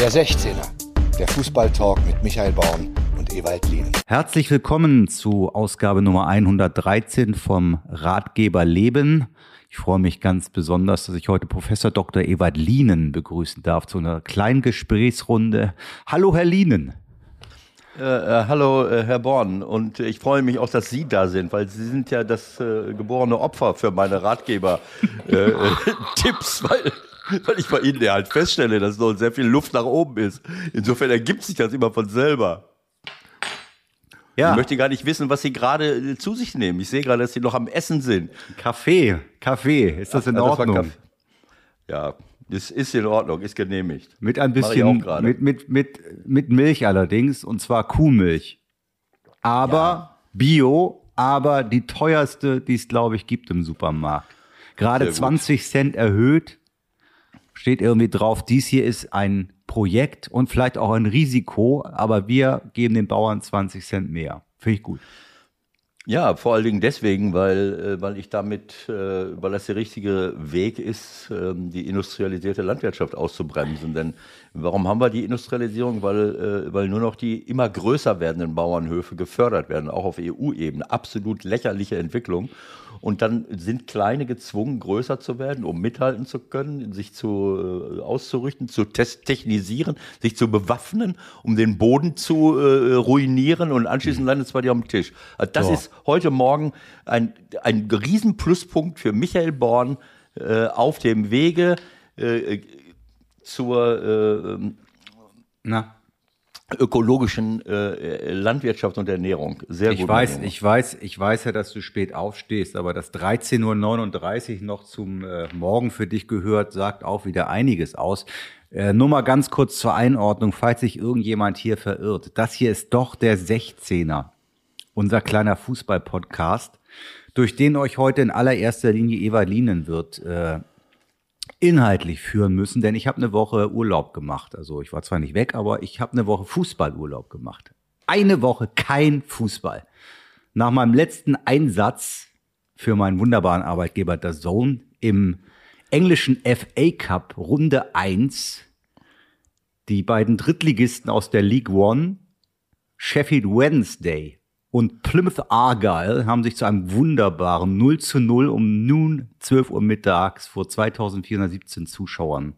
Der 16er, der Fußballtalk mit Michael Born und Ewald Lien. Herzlich willkommen zu Ausgabe Nummer 113 vom Ratgeber Leben. Ich freue mich ganz besonders, dass ich heute Professor Dr. Ewald Lienen begrüßen darf zu einer kleinen Gesprächsrunde. Hallo, Herr Lienen. Äh, äh, hallo, äh, Herr Born. Und ich freue mich auch, dass Sie da sind, weil Sie sind ja das äh, geborene Opfer für meine Ratgeber-Tipps, weil, weil ich bei Ihnen ja halt feststelle, dass noch sehr viel Luft nach oben ist. Insofern ergibt sich das immer von selber. Ja. Ich möchte gar nicht wissen, was Sie gerade äh, zu sich nehmen. Ich sehe gerade, dass Sie noch am Essen sind. Kaffee, Kaffee, ist das in Ach, Ordnung? Das ja, das ist in Ordnung, ist genehmigt. Mit ein bisschen, mit, mit, mit, mit Milch allerdings, und zwar Kuhmilch. Aber ja. Bio, aber die teuerste, die es, glaube ich, gibt im Supermarkt. Gerade 20 Cent erhöht, steht irgendwie drauf, dies hier ist ein Projekt und vielleicht auch ein Risiko, aber wir geben den Bauern 20 Cent mehr. Finde ich gut. Ja, vor allen Dingen deswegen, weil, äh, weil ich damit, äh, weil das der richtige Weg ist, ähm, die industrialisierte Landwirtschaft auszubremsen. Denn warum haben wir die Industrialisierung? Weil, äh, weil nur noch die immer größer werdenden Bauernhöfe gefördert werden, auch auf EU-Ebene. Absolut lächerliche Entwicklung. Und dann sind Kleine gezwungen, größer zu werden, um mithalten zu können, sich zu äh, auszurichten, zu technisieren, sich zu bewaffnen, um den Boden zu äh, ruinieren und anschließend landet es bei dir am Tisch. Also das so. ist heute Morgen ein, ein Riesenpluspunkt für Michael Born äh, auf dem Wege äh, zur äh, ähm, Na? Ökologischen äh, Landwirtschaft und Ernährung. Sehr ich gut. Weiß, ich weiß, ich weiß ja, dass du spät aufstehst, aber dass 13.39 Uhr noch zum äh, Morgen für dich gehört, sagt auch wieder einiges aus. Äh, nur mal ganz kurz zur Einordnung, falls sich irgendjemand hier verirrt. Das hier ist doch der 16er, unser kleiner Fußball-Podcast, durch den euch heute in allererster Linie Eva Lienen wird äh, inhaltlich führen müssen, denn ich habe eine Woche Urlaub gemacht. Also ich war zwar nicht weg, aber ich habe eine Woche Fußballurlaub gemacht. Eine Woche kein Fußball. Nach meinem letzten Einsatz für meinen wunderbaren Arbeitgeber der Zone im englischen FA Cup Runde 1 die beiden Drittligisten aus der League One, Sheffield Wednesday und Plymouth Argyle haben sich zu einem wunderbaren 0 zu 0 um nun 12 Uhr mittags vor 2417 Zuschauern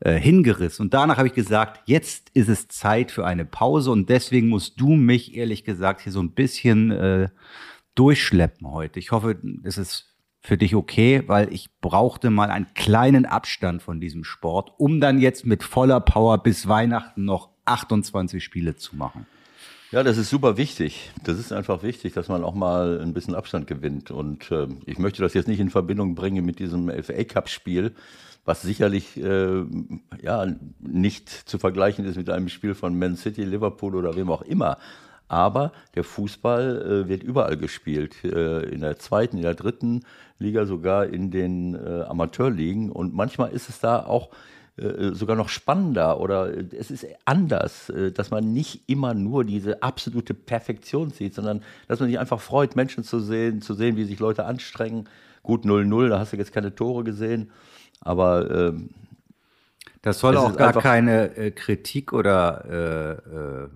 äh, hingerissen. Und danach habe ich gesagt, jetzt ist es Zeit für eine Pause und deswegen musst du mich ehrlich gesagt hier so ein bisschen äh, durchschleppen heute. Ich hoffe, es ist für dich okay, weil ich brauchte mal einen kleinen Abstand von diesem Sport, um dann jetzt mit voller Power bis Weihnachten noch 28 Spiele zu machen. Ja, das ist super wichtig. Das ist einfach wichtig, dass man auch mal ein bisschen Abstand gewinnt. Und äh, ich möchte das jetzt nicht in Verbindung bringen mit diesem FA Cup Spiel, was sicherlich äh, ja nicht zu vergleichen ist mit einem Spiel von Man City, Liverpool oder wem auch immer. Aber der Fußball äh, wird überall gespielt, äh, in der zweiten, in der dritten Liga, sogar in den äh, Amateurligen. Und manchmal ist es da auch sogar noch spannender oder äh, es ist anders, äh, dass man nicht immer nur diese absolute Perfektion sieht, sondern dass man sich einfach freut, Menschen zu sehen, zu sehen, wie sich Leute anstrengen. Gut 0-0, da hast du jetzt keine Tore gesehen, aber ähm, das soll auch gar keine äh, Kritik oder äh, äh,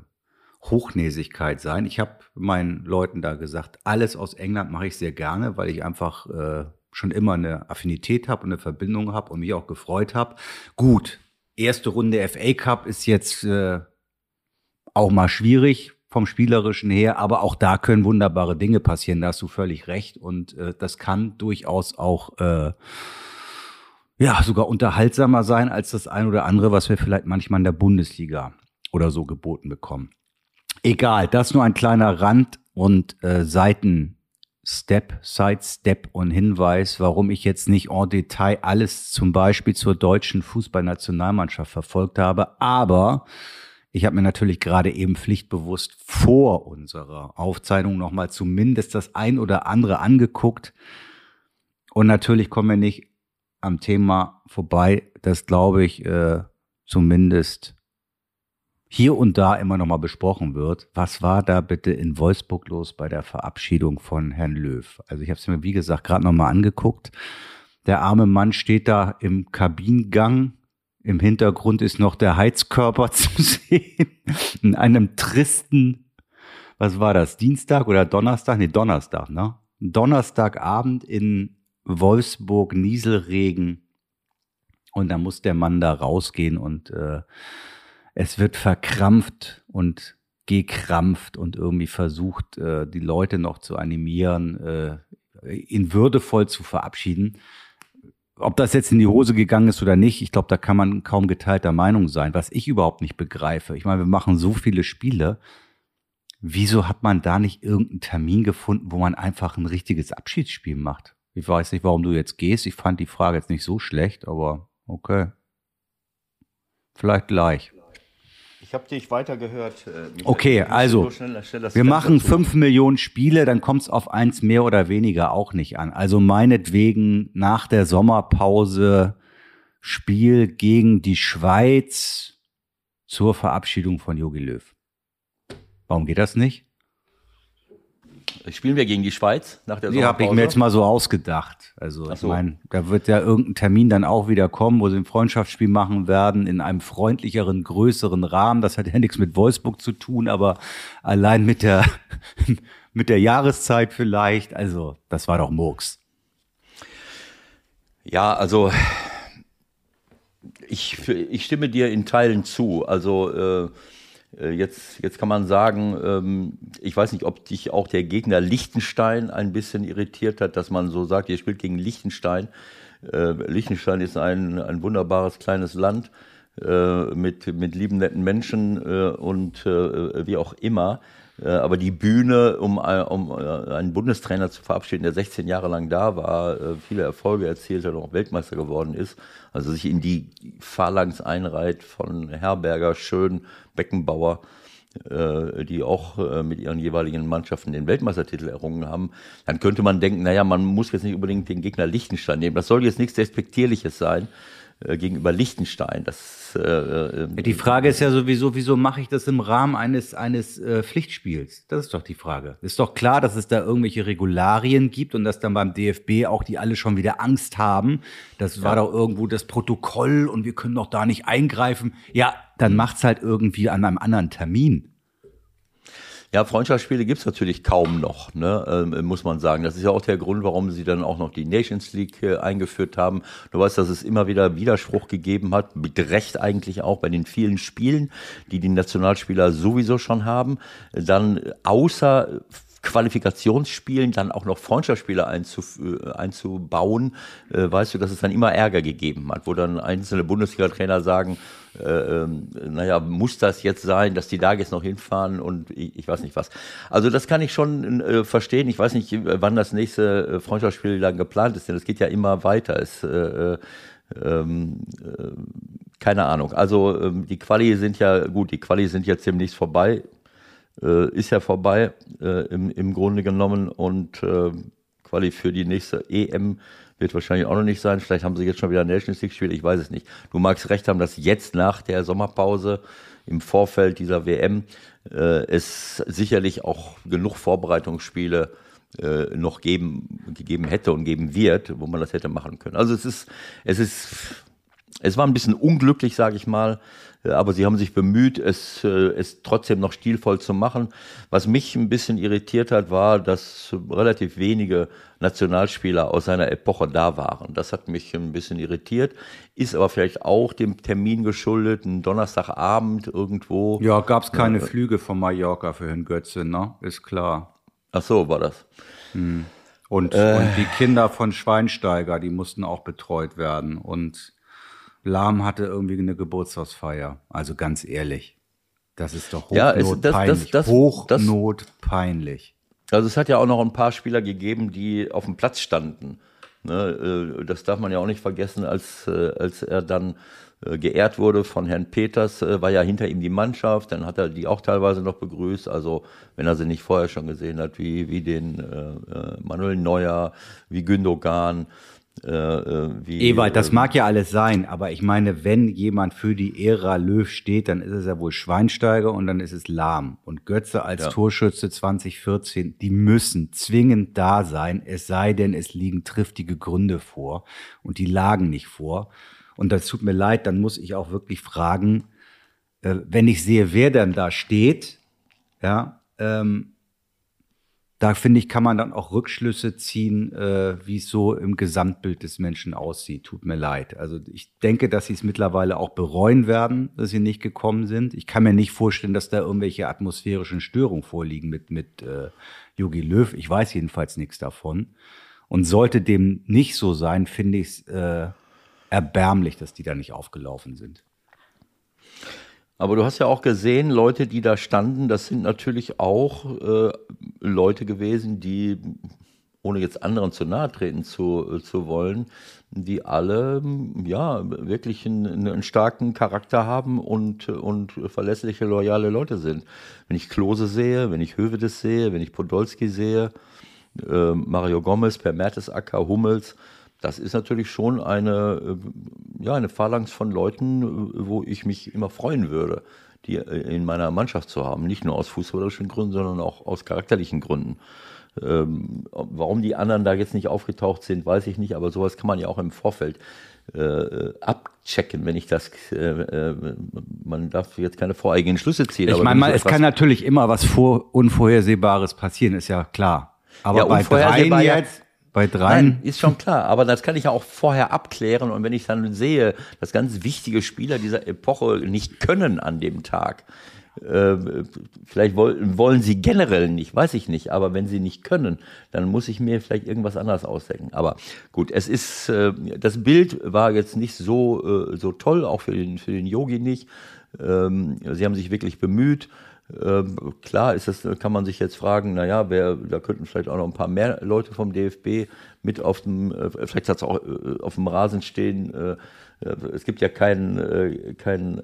Hochnäsigkeit sein. Ich habe meinen Leuten da gesagt, alles aus England mache ich sehr gerne, weil ich einfach äh, schon immer eine Affinität habe und eine Verbindung habe und mich auch gefreut habe. Gut, erste Runde FA Cup ist jetzt äh, auch mal schwierig vom spielerischen her, aber auch da können wunderbare Dinge passieren. Da hast du völlig recht und äh, das kann durchaus auch äh, ja sogar unterhaltsamer sein als das ein oder andere, was wir vielleicht manchmal in der Bundesliga oder so geboten bekommen. Egal, das nur ein kleiner Rand und äh, Seiten Step, Sidestep und Hinweis, warum ich jetzt nicht en Detail alles zum Beispiel zur deutschen Fußballnationalmannschaft verfolgt habe. Aber ich habe mir natürlich gerade eben pflichtbewusst vor unserer Aufzeichnung nochmal zumindest das ein oder andere angeguckt. Und natürlich kommen wir nicht am Thema vorbei, das glaube ich äh, zumindest hier und da immer noch mal besprochen wird. Was war da bitte in Wolfsburg los bei der Verabschiedung von Herrn Löw? Also ich habe es mir, wie gesagt, gerade noch mal angeguckt. Der arme Mann steht da im Kabinengang Im Hintergrund ist noch der Heizkörper zu sehen. In einem tristen, was war das, Dienstag oder Donnerstag? Nee, Donnerstag, ne? Donnerstagabend in Wolfsburg, Nieselregen. Und da muss der Mann da rausgehen und äh, es wird verkrampft und gekrampft und irgendwie versucht, äh, die Leute noch zu animieren, äh, ihn würdevoll zu verabschieden. Ob das jetzt in die Hose gegangen ist oder nicht, ich glaube, da kann man kaum geteilter Meinung sein. Was ich überhaupt nicht begreife, ich meine, wir machen so viele Spiele. Wieso hat man da nicht irgendeinen Termin gefunden, wo man einfach ein richtiges Abschiedsspiel macht? Ich weiß nicht, warum du jetzt gehst. Ich fand die Frage jetzt nicht so schlecht, aber okay. Vielleicht gleich. Ich habe dich weitergehört. Äh, okay, also schneller, schneller wir machen fünf Millionen Spiele, dann kommt es auf eins mehr oder weniger auch nicht an. Also meinetwegen nach der Sommerpause Spiel gegen die Schweiz zur Verabschiedung von Jogi Löw. Warum geht das nicht? Spielen wir gegen die Schweiz nach der Die habe ich mir jetzt mal so ausgedacht. Also so. ich meine, da wird ja irgendein Termin dann auch wieder kommen, wo sie ein Freundschaftsspiel machen werden in einem freundlicheren, größeren Rahmen. Das hat ja nichts mit Wolfsburg zu tun, aber allein mit der mit der Jahreszeit vielleicht. Also das war doch Murks. Ja, also ich, ich stimme dir in Teilen zu. Also äh, jetzt, jetzt kann man sagen, ähm, ich weiß nicht, ob dich auch der Gegner Liechtenstein ein bisschen irritiert hat, dass man so sagt, ihr spielt gegen Liechtenstein. Äh, Liechtenstein ist ein, ein wunderbares kleines Land äh, mit, mit lieben, netten Menschen und wie auch immer. Aber die Bühne, um, um einen Bundestrainer zu verabschieden, der 16 Jahre lang da war, viele Erfolge erzielt hat, auch Weltmeister geworden ist, also sich in die Phalanx einreiht von Herberger, Schön, Beckenbauer, äh, die auch äh, mit ihren jeweiligen Mannschaften den Weltmeistertitel errungen haben, dann könnte man denken, naja, man muss jetzt nicht unbedingt den Gegner Liechtenstein nehmen. Das soll jetzt nichts Despektierliches sein äh, gegenüber Liechtenstein. Das, äh, die Frage ist ja sowieso, wieso mache ich das im Rahmen eines, eines äh, Pflichtspiels? Das ist doch die Frage. Ist doch klar, dass es da irgendwelche Regularien gibt und dass dann beim DFB auch die alle schon wieder Angst haben. Das ja. war doch irgendwo das Protokoll und wir können doch da nicht eingreifen. Ja, dann macht's halt irgendwie an einem anderen Termin. Ja, Freundschaftsspiele gibt's natürlich kaum noch, ne, ähm, muss man sagen. Das ist ja auch der Grund, warum sie dann auch noch die Nations League äh, eingeführt haben. Du weißt, dass es immer wieder Widerspruch gegeben hat, mit Recht eigentlich auch bei den vielen Spielen, die die Nationalspieler sowieso schon haben. Dann außer Qualifikationsspielen dann auch noch Freundschaftsspiele äh, einzubauen, äh, weißt du, dass es dann immer Ärger gegeben hat, wo dann einzelne Bundesliga-Trainer sagen, äh, äh, naja, muss das jetzt sein, dass die da jetzt noch hinfahren und ich, ich weiß nicht was. Also das kann ich schon äh, verstehen. Ich weiß nicht, wann das nächste äh, Freundschaftsspiel dann geplant ist, denn es geht ja immer weiter. Es, äh, ähm, äh, keine Ahnung. Also ähm, die Quali sind ja gut, die Quali sind jetzt demnächst vorbei äh, ist ja vorbei äh, im, im Grunde genommen und äh, Quali für die nächste EM wird wahrscheinlich auch noch nicht sein. Vielleicht haben sie jetzt schon wieder Nations League gespielt, ich weiß es nicht. Du magst recht haben, dass jetzt nach der Sommerpause im Vorfeld dieser WM äh, es sicherlich auch genug Vorbereitungsspiele äh, noch geben, gegeben hätte und geben wird, wo man das hätte machen können. Also es ist, es ist, es war ein bisschen unglücklich, sage ich mal, äh, aber sie haben sich bemüht, es, äh, es trotzdem noch stilvoll zu machen. Was mich ein bisschen irritiert hat, war, dass relativ wenige Nationalspieler aus seiner Epoche da waren. Das hat mich ein bisschen irritiert, ist aber vielleicht auch dem Termin geschuldet, ein Donnerstagabend irgendwo. Ja, gab es keine äh, Flüge von Mallorca für Herrn Götze, ne? Ist klar. Ach so, war das. Hm. Und, äh. und die Kinder von Schweinsteiger, die mussten auch betreut werden. Und Lahm hatte irgendwie eine Geburtstagsfeier. Also ganz ehrlich. Das ist doch hochnotpeinlich. Ja, Hochnotpeinlich. Also es hat ja auch noch ein paar Spieler gegeben, die auf dem Platz standen. Ne, äh, das darf man ja auch nicht vergessen, als, äh, als er dann äh, geehrt wurde von Herrn Peters, war ja hinter ihm die Mannschaft, dann hat er die auch teilweise noch begrüßt, also wenn er sie nicht vorher schon gesehen hat, wie, wie den äh, Manuel Neuer, wie Gündogan, äh, äh, wie, Ewald, das äh, mag ja alles sein, aber ich meine, wenn jemand für die Ära Löw steht, dann ist es ja wohl Schweinsteiger und dann ist es Lahm. Und Götze als ja. Torschütze 2014, die müssen zwingend da sein, es sei denn, es liegen triftige Gründe vor. Und die lagen nicht vor. Und das tut mir leid, dann muss ich auch wirklich fragen, äh, wenn ich sehe, wer denn da steht, ja, ähm, da finde ich, kann man dann auch Rückschlüsse ziehen, äh, wie es so im Gesamtbild des Menschen aussieht. Tut mir leid. Also ich denke, dass sie es mittlerweile auch bereuen werden, dass sie nicht gekommen sind. Ich kann mir nicht vorstellen, dass da irgendwelche atmosphärischen Störungen vorliegen mit mit äh, Yogi Löw. Ich weiß jedenfalls nichts davon. Und sollte dem nicht so sein, finde ich es äh, erbärmlich, dass die da nicht aufgelaufen sind. Aber du hast ja auch gesehen, Leute, die da standen, das sind natürlich auch äh, Leute gewesen, die, ohne jetzt anderen zu nahe treten zu, äh, zu wollen, die alle ja wirklich einen, einen, starken Charakter haben und, und verlässliche, loyale Leute sind. Wenn ich Klose sehe, wenn ich Hövedes sehe, wenn ich Podolski sehe, äh, Mario Gomez, Per Mertesacker, Hummels, das ist natürlich schon eine, äh, ja, eine Phalanx von Leuten, äh, wo ich mich immer freuen würde, die äh, in meiner Mannschaft zu haben. Nicht nur aus fußballerischen Gründen, sondern auch aus charakterlichen Gründen. Ähm, warum die anderen da jetzt nicht aufgetaucht sind, weiß ich nicht, aber sowas kann man ja auch im Vorfeld äh, abchecken, wenn ich das, äh, äh, man darf jetzt keine voreiligen Schlüsse ziehen. Ich meine, es kann natürlich immer was vor, Unvorhersehbares passieren, ist ja klar. Aber ja, bei dreien jetzt, bei dreien? Nein, ist schon klar. Aber das kann ich ja auch vorher abklären. Und wenn ich dann sehe, dass ganz wichtige Spieler dieser Epoche nicht können an dem Tag, äh, vielleicht wollen, wollen sie generell nicht, weiß ich nicht. Aber wenn sie nicht können, dann muss ich mir vielleicht irgendwas anderes ausdenken. Aber gut, es ist, äh, das Bild war jetzt nicht so, äh, so toll, auch für den, für den Yogi nicht. Ähm, sie haben sich wirklich bemüht. Ähm, klar ist das, kann man sich jetzt fragen, naja, wer, da könnten vielleicht auch noch ein paar mehr Leute vom DFB mit auf dem, äh, vielleicht hat es auch äh, auf dem Rasen stehen. Äh, äh, es gibt ja keinen, äh, keinen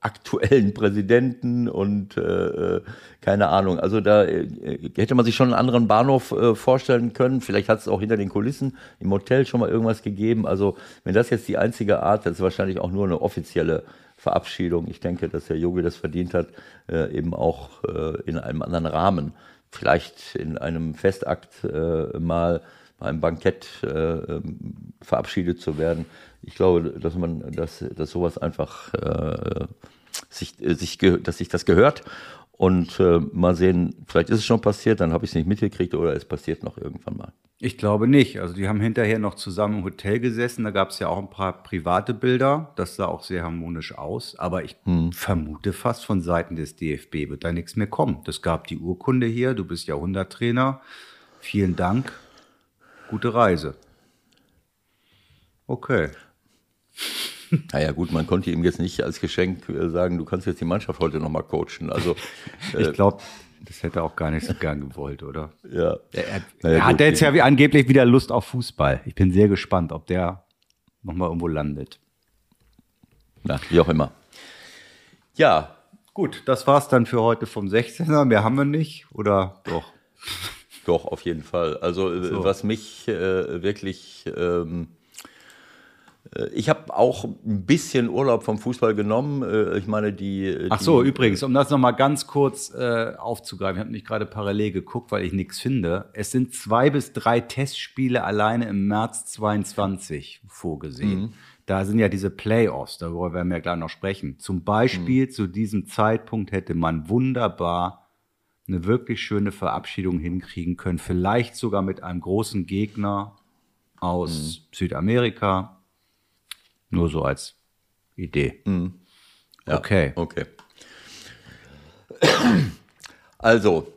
aktuellen Präsidenten und äh, keine Ahnung. Also da äh, hätte man sich schon einen anderen Bahnhof äh, vorstellen können. Vielleicht hat es auch hinter den Kulissen im Hotel schon mal irgendwas gegeben. Also wenn das jetzt die einzige Art, das ist wahrscheinlich auch nur eine offizielle Verabschiedung. Ich denke, dass der Yogi das verdient hat, äh, eben auch äh, in einem anderen Rahmen. Vielleicht in einem Festakt äh, mal bei einem Bankett äh, ähm, verabschiedet zu werden. Ich glaube, dass man, dass, dass sowas einfach äh, sich, äh, sich, dass sich das gehört und äh, mal sehen, vielleicht ist es schon passiert, dann habe ich es nicht mitgekriegt oder es passiert noch irgendwann mal. Ich glaube nicht. Also die haben hinterher noch zusammen im Hotel gesessen. Da gab es ja auch ein paar private Bilder. Das sah auch sehr harmonisch aus. Aber ich hm. vermute fast von Seiten des DFB wird da nichts mehr kommen. Das gab die Urkunde hier. Du bist Jahrhunderttrainer. Vielen Dank. Gute Reise. Okay. Naja gut, man konnte ihm jetzt nicht als Geschenk äh, sagen, du kannst jetzt die Mannschaft heute nochmal coachen. Also äh, ich glaube, das hätte er auch gar nicht so gern gewollt, oder? Ja. Er, er, er hat jetzt ja wie angeblich wieder Lust auf Fußball. Ich bin sehr gespannt, ob der nochmal irgendwo landet. Na, wie auch immer. Ja. Gut, das war's dann für heute vom 16er. Mehr haben wir nicht, oder doch? Doch, auf jeden Fall. Also, äh, so. was mich äh, wirklich ähm, äh, ich habe auch ein bisschen Urlaub vom Fußball genommen. Äh, ich meine, die. Ach so, die, übrigens, um das nochmal ganz kurz äh, aufzugreifen. Ich habe nicht gerade parallel geguckt, weil ich nichts finde. Es sind zwei bis drei Testspiele alleine im März 22 vorgesehen. Mhm. Da sind ja diese Playoffs, darüber werden wir ja gleich noch sprechen. Zum Beispiel mhm. zu diesem Zeitpunkt hätte man wunderbar eine wirklich schöne Verabschiedung hinkriegen können. Vielleicht sogar mit einem großen Gegner aus mhm. Südamerika, nur so als Idee. Mhm. Ja, okay. Okay. Also,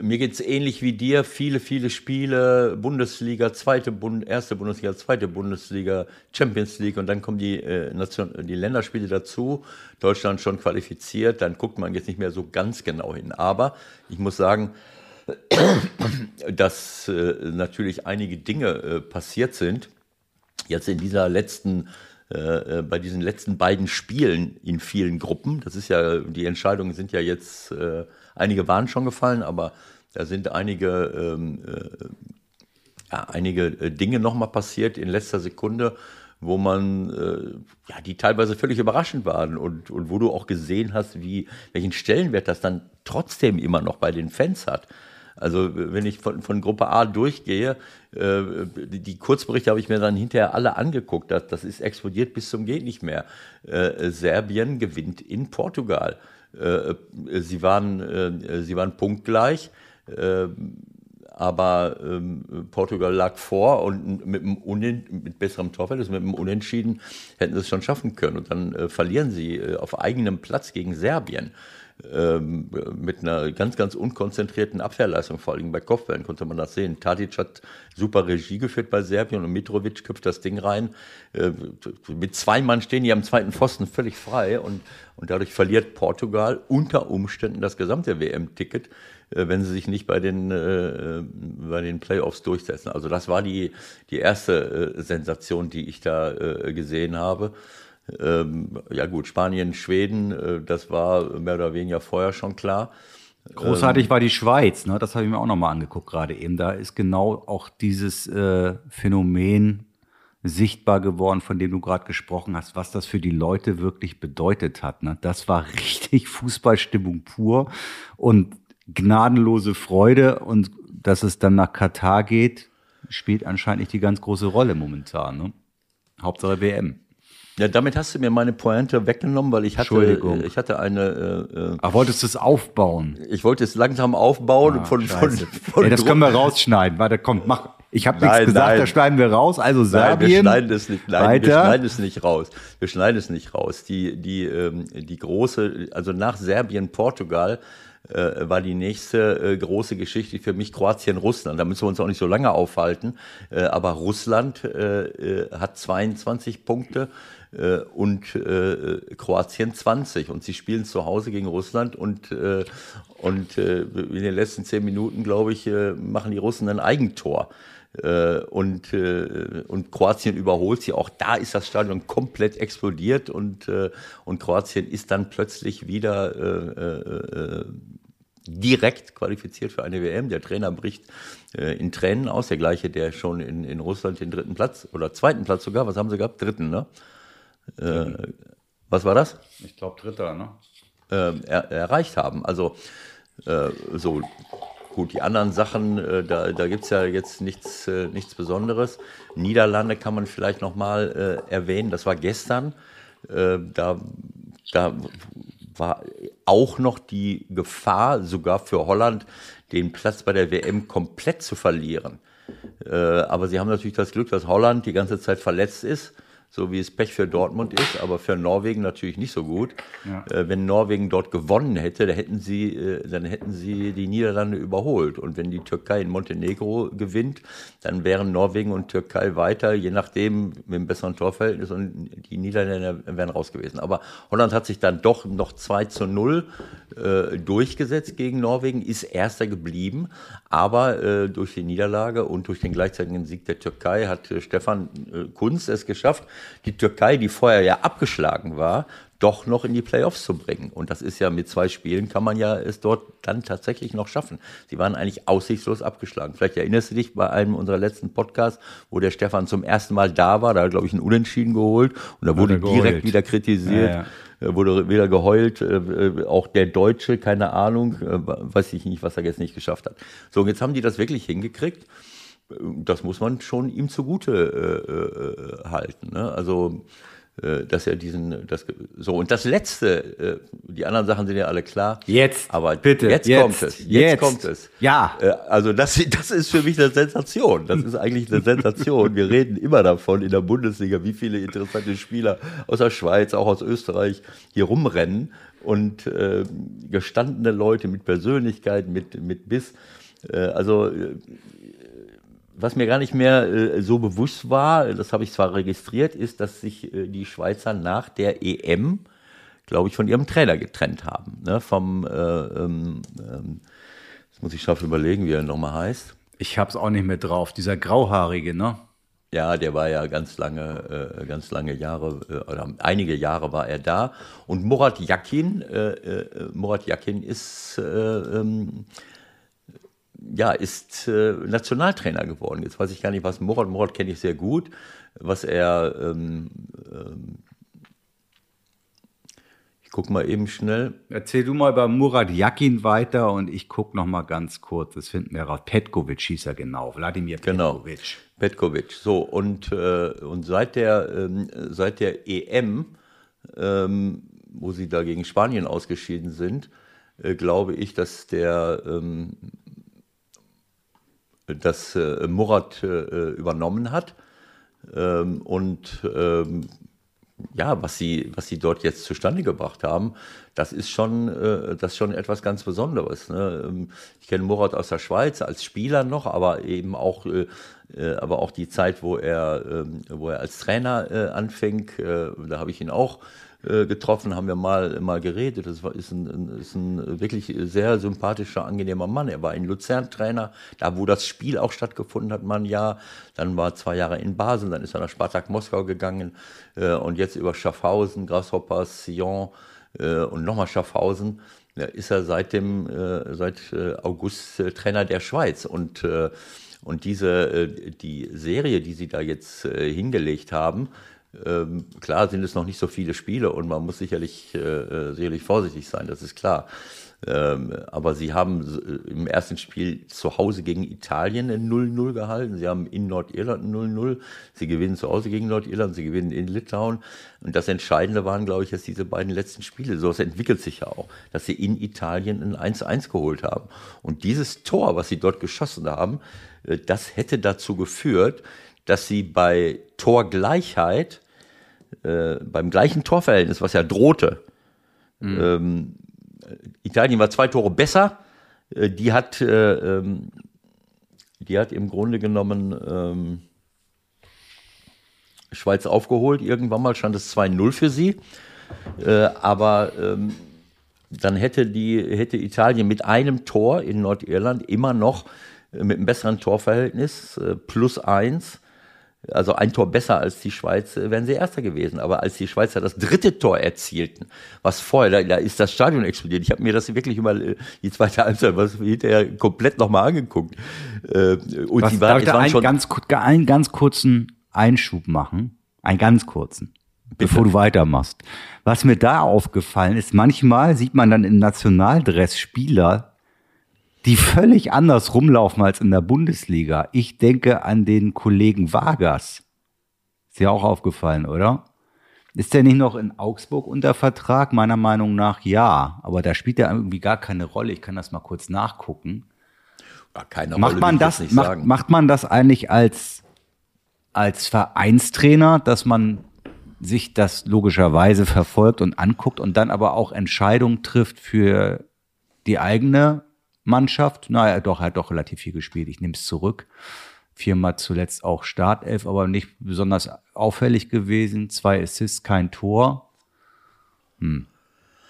mir geht es ähnlich wie dir. Viele, viele Spiele, Bundesliga, zweite Bund, erste Bundesliga, zweite Bundesliga, Champions League und dann kommen die, äh, Nation, die Länderspiele dazu. Deutschland schon qualifiziert, dann guckt man jetzt nicht mehr so ganz genau hin. Aber ich muss sagen, dass äh, natürlich einige Dinge äh, passiert sind jetzt in dieser letzten äh, äh, bei diesen letzten beiden Spielen in vielen Gruppen. Das ist ja, die Entscheidungen sind ja jetzt, äh, einige waren schon gefallen, aber da sind einige, ähm, äh, ja, einige Dinge nochmal passiert in letzter Sekunde, wo man, äh, ja, die teilweise völlig überraschend waren und, und wo du auch gesehen hast, wie, welchen Stellenwert das dann trotzdem immer noch bei den Fans hat. Also wenn ich von, von Gruppe A durchgehe, äh, die Kurzberichte habe ich mir dann hinterher alle angeguckt. Das, das ist explodiert bis zum geht nicht mehr. Äh, Serbien gewinnt in Portugal. Äh, sie waren, äh, sie waren punktgleich. Äh, aber ähm, Portugal lag vor und mit, einem Unen mit besserem Torverhältnis, mit einem Unentschieden hätten sie es schon schaffen können. Und dann äh, verlieren sie äh, auf eigenem Platz gegen Serbien ähm, mit einer ganz, ganz unkonzentrierten Abwehrleistung, vor allem bei Kopfbällen konnte man das sehen. Tadic hat super Regie geführt bei Serbien und Mitrovic köpft das Ding rein. Äh, mit zwei Mann stehen die am zweiten Pfosten völlig frei und, und dadurch verliert Portugal unter Umständen das gesamte WM-Ticket, äh, wenn sie sich nicht bei den, äh, bei den Playoffs durchsetzen. Also das war die, die erste Sensation, die ich da gesehen habe. Ähm, ja gut, Spanien, Schweden, äh, das war mehr oder weniger vorher schon klar. Großartig ähm, war die Schweiz, ne? das habe ich mir auch nochmal angeguckt gerade eben. Da ist genau auch dieses äh, Phänomen sichtbar geworden, von dem du gerade gesprochen hast, was das für die Leute wirklich bedeutet hat. Ne? Das war richtig Fußballstimmung pur und gnadenlose Freude. Und dass es dann nach Katar geht, spielt anscheinend nicht die ganz große Rolle momentan. Ne? Hauptsache WM. Ja, damit hast du mir meine Pointe weggenommen, weil ich hatte, ich hatte eine. Äh, äh Ach, wolltest du es aufbauen? Ich wollte es langsam aufbauen ah, von, von, von, Ey, Das können wir rausschneiden. Warte, komm, mach. Ich habe nichts gesagt, nein. da schneiden wir raus. Also Serbien. Nein, wir schneiden es nicht. Nein, weiter. wir schneiden es nicht raus. Wir schneiden es nicht raus. Die, die, ähm, die große, also nach Serbien, Portugal äh, war die nächste äh, große Geschichte für mich Kroatien-Russland. Da müssen wir uns auch nicht so lange aufhalten. Äh, aber Russland äh, äh hat 22 Punkte äh, und äh, Kroatien 20 und sie spielen zu Hause gegen Russland und, äh, und äh, in den letzten zehn Minuten, glaube ich, äh, machen die Russen ein Eigentor. Äh, und, und Kroatien überholt sie. Auch da ist das Stadion komplett explodiert und, und Kroatien ist dann plötzlich wieder direkt qualifiziert für eine WM. Der Trainer bricht äh, in Tränen aus, der gleiche, der schon in, in Russland den dritten Platz oder zweiten Platz sogar, was haben sie gehabt? Dritten, ne? Äh, was war das? Ich glaube Dritter, ne? Äh, er, erreicht haben. Also äh, so gut, die anderen Sachen, äh, da, da gibt es ja jetzt nichts, äh, nichts Besonderes. Niederlande kann man vielleicht nochmal äh, erwähnen, das war gestern. Äh, da, da war auch noch die Gefahr, sogar für Holland, den Platz bei der WM komplett zu verlieren. Aber sie haben natürlich das Glück, dass Holland die ganze Zeit verletzt ist so wie es Pech für Dortmund ist, aber für Norwegen natürlich nicht so gut. Ja. Äh, wenn Norwegen dort gewonnen hätte, dann hätten, sie, äh, dann hätten sie die Niederlande überholt. Und wenn die Türkei in Montenegro gewinnt, dann wären Norwegen und Türkei weiter, je nachdem, mit einem besseren Torverhältnis und die Niederländer wären raus gewesen. Aber Holland hat sich dann doch noch 2 zu 0 äh, durchgesetzt gegen Norwegen, ist Erster geblieben, aber äh, durch die Niederlage und durch den gleichzeitigen Sieg der Türkei hat äh, Stefan äh, Kunz es geschafft, die Türkei, die vorher ja abgeschlagen war, doch noch in die Playoffs zu bringen. Und das ist ja mit zwei Spielen kann man ja es dort dann tatsächlich noch schaffen. Sie waren eigentlich aussichtslos abgeschlagen. Vielleicht erinnerst du dich bei einem unserer letzten Podcasts, wo der Stefan zum ersten Mal da war, da hat glaube ich, einen Unentschieden geholt und da wurde direkt wieder kritisiert. Ja, ja äh, wurde wieder geheult, äh, äh, auch der Deutsche, keine Ahnung, weiß ich nicht, was er jetzt nicht geschafft hat. So, und jetzt haben die das wirklich hingekriegt das muss man schon ihm zugute äh, äh, halten. Ne? Also äh, dass er diesen, das, so und das letzte, äh, die anderen Sachen sind ja alle klar. Jetzt, aber bitte, jetzt, jetzt kommt es, jetzt, jetzt, kommt es. Ja. Äh, also das, das ist für mich eine Sensation. Das ist eigentlich eine Sensation. Wir reden immer davon in der Bundesliga, wie viele interessante Spieler aus der Schweiz, auch aus Österreich hier rumrennen und äh, gestandene Leute mit Persönlichkeit, mit mit Biss. Äh, also was mir gar nicht mehr äh, so bewusst war, das habe ich zwar registriert, ist, dass sich äh, die Schweizer nach der EM, glaube ich, von ihrem Trainer getrennt haben. Ne? Vom, äh, ähm, ähm, jetzt muss ich scharf überlegen, wie er nochmal heißt. Ich habe es auch nicht mehr drauf, dieser Grauhaarige, ne? Ja, der war ja ganz lange, äh, ganz lange Jahre, äh, oder einige Jahre war er da. Und Murat Yakin, äh, äh, Murat Yakin ist äh, ähm, ja, ist äh, Nationaltrainer geworden. Jetzt weiß ich gar nicht, was Morat, Morat kenne ich sehr gut, was er, ähm, ähm, Ich guck mal eben schnell. Erzähl du mal bei Murat Yakin weiter und ich guck noch mal ganz kurz. Das finden wir raus. Petkovic hieß er genau. Wladimir Genau. Petkovic. Petkovic. So, und, äh, und seit der, ähm, seit der EM, ähm, wo sie da gegen Spanien ausgeschieden sind, äh, glaube ich, dass der ähm, dass äh, Murat äh, übernommen hat. Ähm, und ähm, ja, was sie, was sie dort jetzt zustande gebracht haben, das ist schon, äh, das ist schon etwas ganz Besonderes. Ne? Ähm, Ich kenne Murat aus der Schweiz als Spieler noch, aber eben auch, aber auch die Zeit, wo er, wo er als Trainer anfing, da habe ich ihn auch äh, getroffen, haben wir mal, mal geredet. Das war, ist, ein, ist ein wirklich sehr sympathischer, angenehmer Mann. Er war in Luzern Trainer, da wo das Spiel auch stattgefunden hat, mal ein Jahr. Dann war er zwei Jahre in Basel, dann ist er nach Spartak Moskau gegangen äh, und jetzt über Schaffhausen, Grasshoppers, Sion äh, und nochmal Schaffhausen. Ist er seit dem äh, seit äh, August äh, Trainer der Schweiz und äh, und diese die Serie, die sie da jetzt hingelegt haben, ähm, klar sind es noch nicht so viele Spiele und man muss sicherlich, äh, äh, sicherlich vorsichtig sein, das ist klar. Ähm, aber sie haben äh, im ersten Spiel zu Hause gegen Italien ein 0-0 gehalten. Sie haben in Nordirland ein 0-0. Sie gewinnen zu Hause gegen Nordirland, sie gewinnen in Litauen. Und das Entscheidende waren, glaube ich, jetzt diese beiden letzten Spiele. So, es entwickelt sich ja auch, dass sie in Italien ein 1-1 geholt haben. Und dieses Tor, was sie dort geschossen haben, äh, das hätte dazu geführt, dass sie bei Torgleichheit, äh, beim gleichen Torverhältnis, was ja drohte, ähm, Italien war zwei Tore besser, äh, die hat, äh, ähm, die hat im Grunde genommen ähm, Schweiz aufgeholt. Irgendwann mal stand es 2-0 für sie. Äh, aber ähm, dann hätte, die, hätte Italien mit einem Tor in Nordirland immer noch äh, mit einem besseren Torverhältnis, äh, plus eins, also ein Tor besser als die Schweiz, äh, wären sie Erster gewesen. Aber als die Schweizer das dritte Tor erzielten, was vorher, da, da ist das Stadion explodiert. Ich habe mir das wirklich immer, äh, die zweite Halbzeit, was hinterher komplett nochmal angeguckt. Äh, Und Was, die darf waren, ich da einen ganz, einen ganz kurzen Einschub machen? Einen ganz kurzen, bevor du weitermachst. Was mir da aufgefallen ist, manchmal sieht man dann im Nationaldress Spieler, die völlig anders rumlaufen als in der Bundesliga. Ich denke an den Kollegen Vargas. Ist dir auch aufgefallen, oder? Ist der nicht noch in Augsburg unter Vertrag? Meiner Meinung nach ja. Aber da spielt er irgendwie gar keine Rolle. Ich kann das mal kurz nachgucken. Ja, keine Macht Rolle, man das, nicht macht, sagen. macht man das eigentlich als, als Vereinstrainer, dass man sich das logischerweise verfolgt und anguckt und dann aber auch Entscheidungen trifft für die eigene Mannschaft? Naja, doch, er hat doch relativ viel gespielt. Ich nehme es zurück. Viermal zuletzt auch Startelf, aber nicht besonders auffällig gewesen. Zwei Assists, kein Tor. Hm.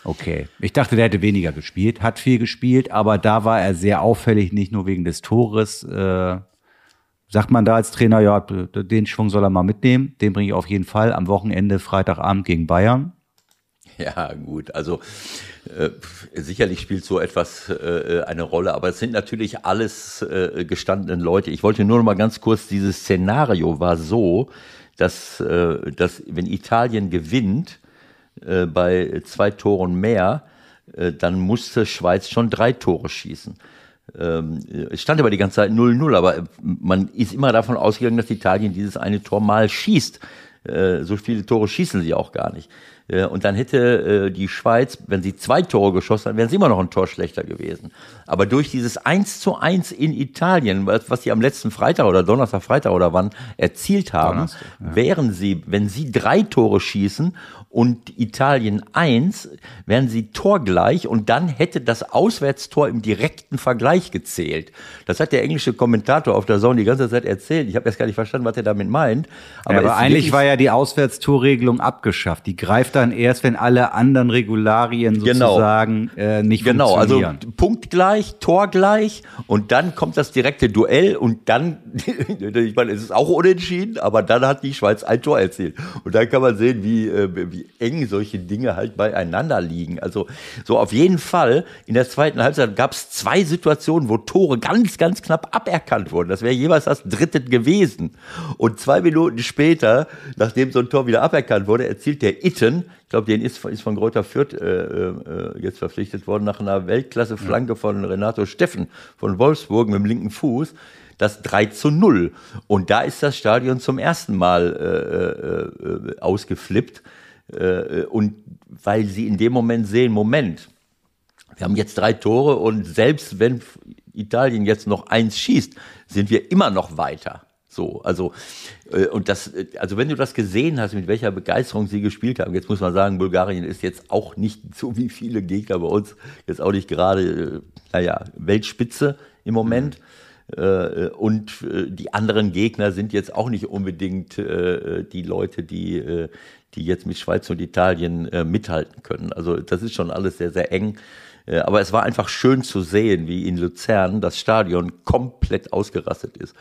Okay. Ich dachte, der hätte weniger gespielt, hat viel gespielt, aber da war er sehr auffällig, nicht nur wegen des Tores. Äh, sagt man da als Trainer, ja, den Schwung soll er mal mitnehmen. Den bringe ich auf jeden Fall am Wochenende, Freitagabend gegen Bayern. Ja, gut, also äh, sicherlich spielt so etwas äh, eine Rolle, aber es sind natürlich alles äh, gestandene Leute. Ich wollte nur noch mal ganz kurz, dieses Szenario war so, dass, äh, dass wenn Italien gewinnt äh, bei zwei Toren mehr, äh, dann musste Schweiz schon drei Tore schießen. Ähm, es stand aber die ganze Zeit 0-0, aber man ist immer davon ausgegangen, dass Italien dieses eine Tor mal schießt. Äh, so viele Tore schießen sie auch gar nicht. Äh, Und dann hätte äh, die Schweiz, wenn sie zwei Tore geschossen hat, wären sie immer noch ein Tor schlechter gewesen. Aber durch dieses 1 zu 1 in Italien, was, sie am letzten Freitag oder Donnerstag, Freitag oder wann erzielt haben, Donnerstag, wären sie, wenn sie drei Tore schießen und Italien eins, wären sie torgleich und dann hätte das Auswärtstor im direkten Vergleich gezählt. Das hat der englische Kommentator auf der Zone die ganze Zeit erzählt. Ich habe erst gar nicht verstanden, was er damit meint. Aber, ja, aber eigentlich war ja die Auswärtstorregelung abgeschafft. Die greift dann erst, wenn alle anderen Regularien Genau. sozusagen äh, nicht Genau, also funktionieren. punktgleich, torgleich und dann kommt das direkte Duell und dann, ich meine, es ist auch unentschieden, aber dann hat die Schweiz ein Tor erzielt. Und dann kann man sehen, wie, äh, wie eng solche Dinge halt beieinander liegen. Also so auf jeden Fall, in der zweiten Halbzeit gab es zwei Situationen, wo Tore ganz, ganz knapp aberkannt wurden. Das wäre jeweils das dritte gewesen. Und zwei Minuten später, nachdem so ein Tor wieder aberkannt wurde, erzielt der Itten. Ich glaube, den ist, ist von Greuther Fürth äh, äh, jetzt verpflichtet worden nach einer Weltklasse-Flanke von Renato Steffen von Wolfsburg mit dem linken Fuß. Das 3 zu 0. Und da ist das Stadion zum ersten Mal äh, äh, äh ausgeflippt. Äh, und weil sie in dem Moment sehen, Moment, wir haben jetzt drei Tore und selbst wenn Italien jetzt noch eins schießt, sind wir immer noch weiter. So, also, äh, und das, also wenn du das gesehen hast, mit welcher Begeisterung sie gespielt haben, jetzt muss man sagen, Bulgarien ist jetzt auch nicht so wie viele Gegner bei uns, jetzt auch nicht gerade, äh, naja, Weltspitze im Moment. Mhm. Und die anderen Gegner sind jetzt auch nicht unbedingt die Leute, die, die jetzt mit Schweiz und Italien mithalten können. Also das ist schon alles sehr, sehr eng. Äh, aber es war einfach schön zu sehen, wie in Luzern das Stadion komplett ausgerastet ist.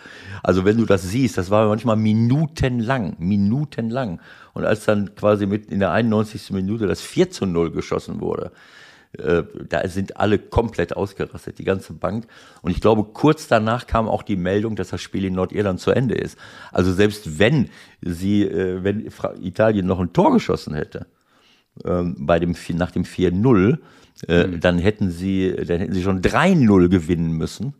Also wenn du das siehst, das war manchmal minutenlang, minutenlang. Und als dann quasi mit in der 91. Minute das 4 zu 0 geschossen wurde, äh, da sind alle komplett ausgerastet, die ganze Bank. Und ich glaube, kurz danach kam auch die Meldung, dass das Spiel in Nordirland zu Ende ist. Also selbst wenn sie, äh, wenn Italien noch ein Tor geschossen hätte, ähm, bei dem, nach dem 4-0, äh, mhm. dann hätten sie, dann hätten sie schon 3-0 gewinnen müssen,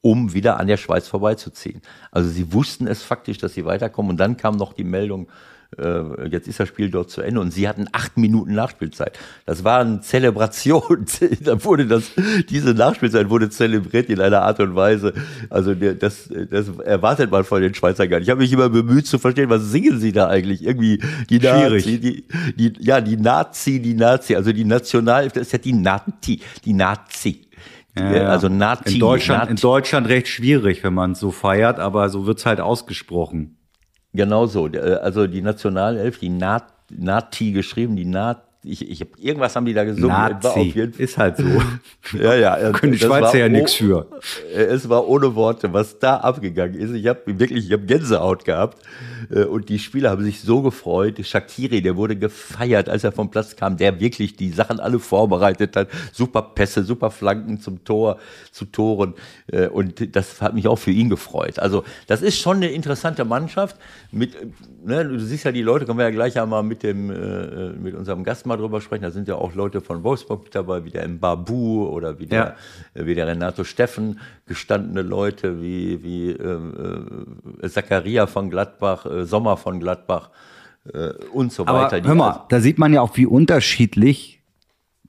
um wieder an der Schweiz vorbeizuziehen. Also sie wussten es faktisch, dass sie weiterkommen und dann kam noch die Meldung, äh, jetzt ist das Spiel dort zu Ende und sie hatten acht Minuten Nachspielzeit. Das war eine Zelebration. da wurde das, diese Nachspielzeit wurde zelebriert in einer Art und Weise. Also das, das erwartet man von den Schweizer gar nicht. Ich habe mich immer bemüht zu verstehen, was singen sie da eigentlich? Irgendwie die Nazi, die, die, ja, die Nazi, die Nazi, also die National, das ist ja die Nazi, die Nazi. Ja, also Nazi. In Deutschland, Nazi. in Deutschland recht schwierig, wenn man es so feiert, aber so wird's halt ausgesprochen. Genau so. Äh, also die Nationalelf, die Nati geschrieben, die Nat ich, ich hab, irgendwas haben die da gesungen. Nazi. Ist halt so. ja, ja. Können die Schweizer ja nichts für. Äh, es war ohne Worte, was da abgegangen ist. Ich habe wirklich, ich habe Gänsehaut gehabt. Äh, und die Spieler haben sich so gefreut. Shakiri, der wurde gefeiert, als er vom Platz kam, der wirklich die Sachen alle vorbereitet hat. Super Pässe, super Flanken zum Tor, zu Toren. Äh, und das hat mich auch für ihn gefreut. Also, das ist schon eine interessante Mannschaft. Mit, ne, du siehst ja die Leute, können wir ja gleich einmal mit dem, mit unserem Gast mal drüber sprechen. Da sind ja auch Leute von Wolfsburg mit dabei, wie der Mbabu oder wie der, ja. wie der Renato Steffen, gestandene Leute wie, wie äh, Zakaria von Gladbach, äh, Sommer von Gladbach äh, und so Aber weiter. hör mal, also, da sieht man ja auch, wie unterschiedlich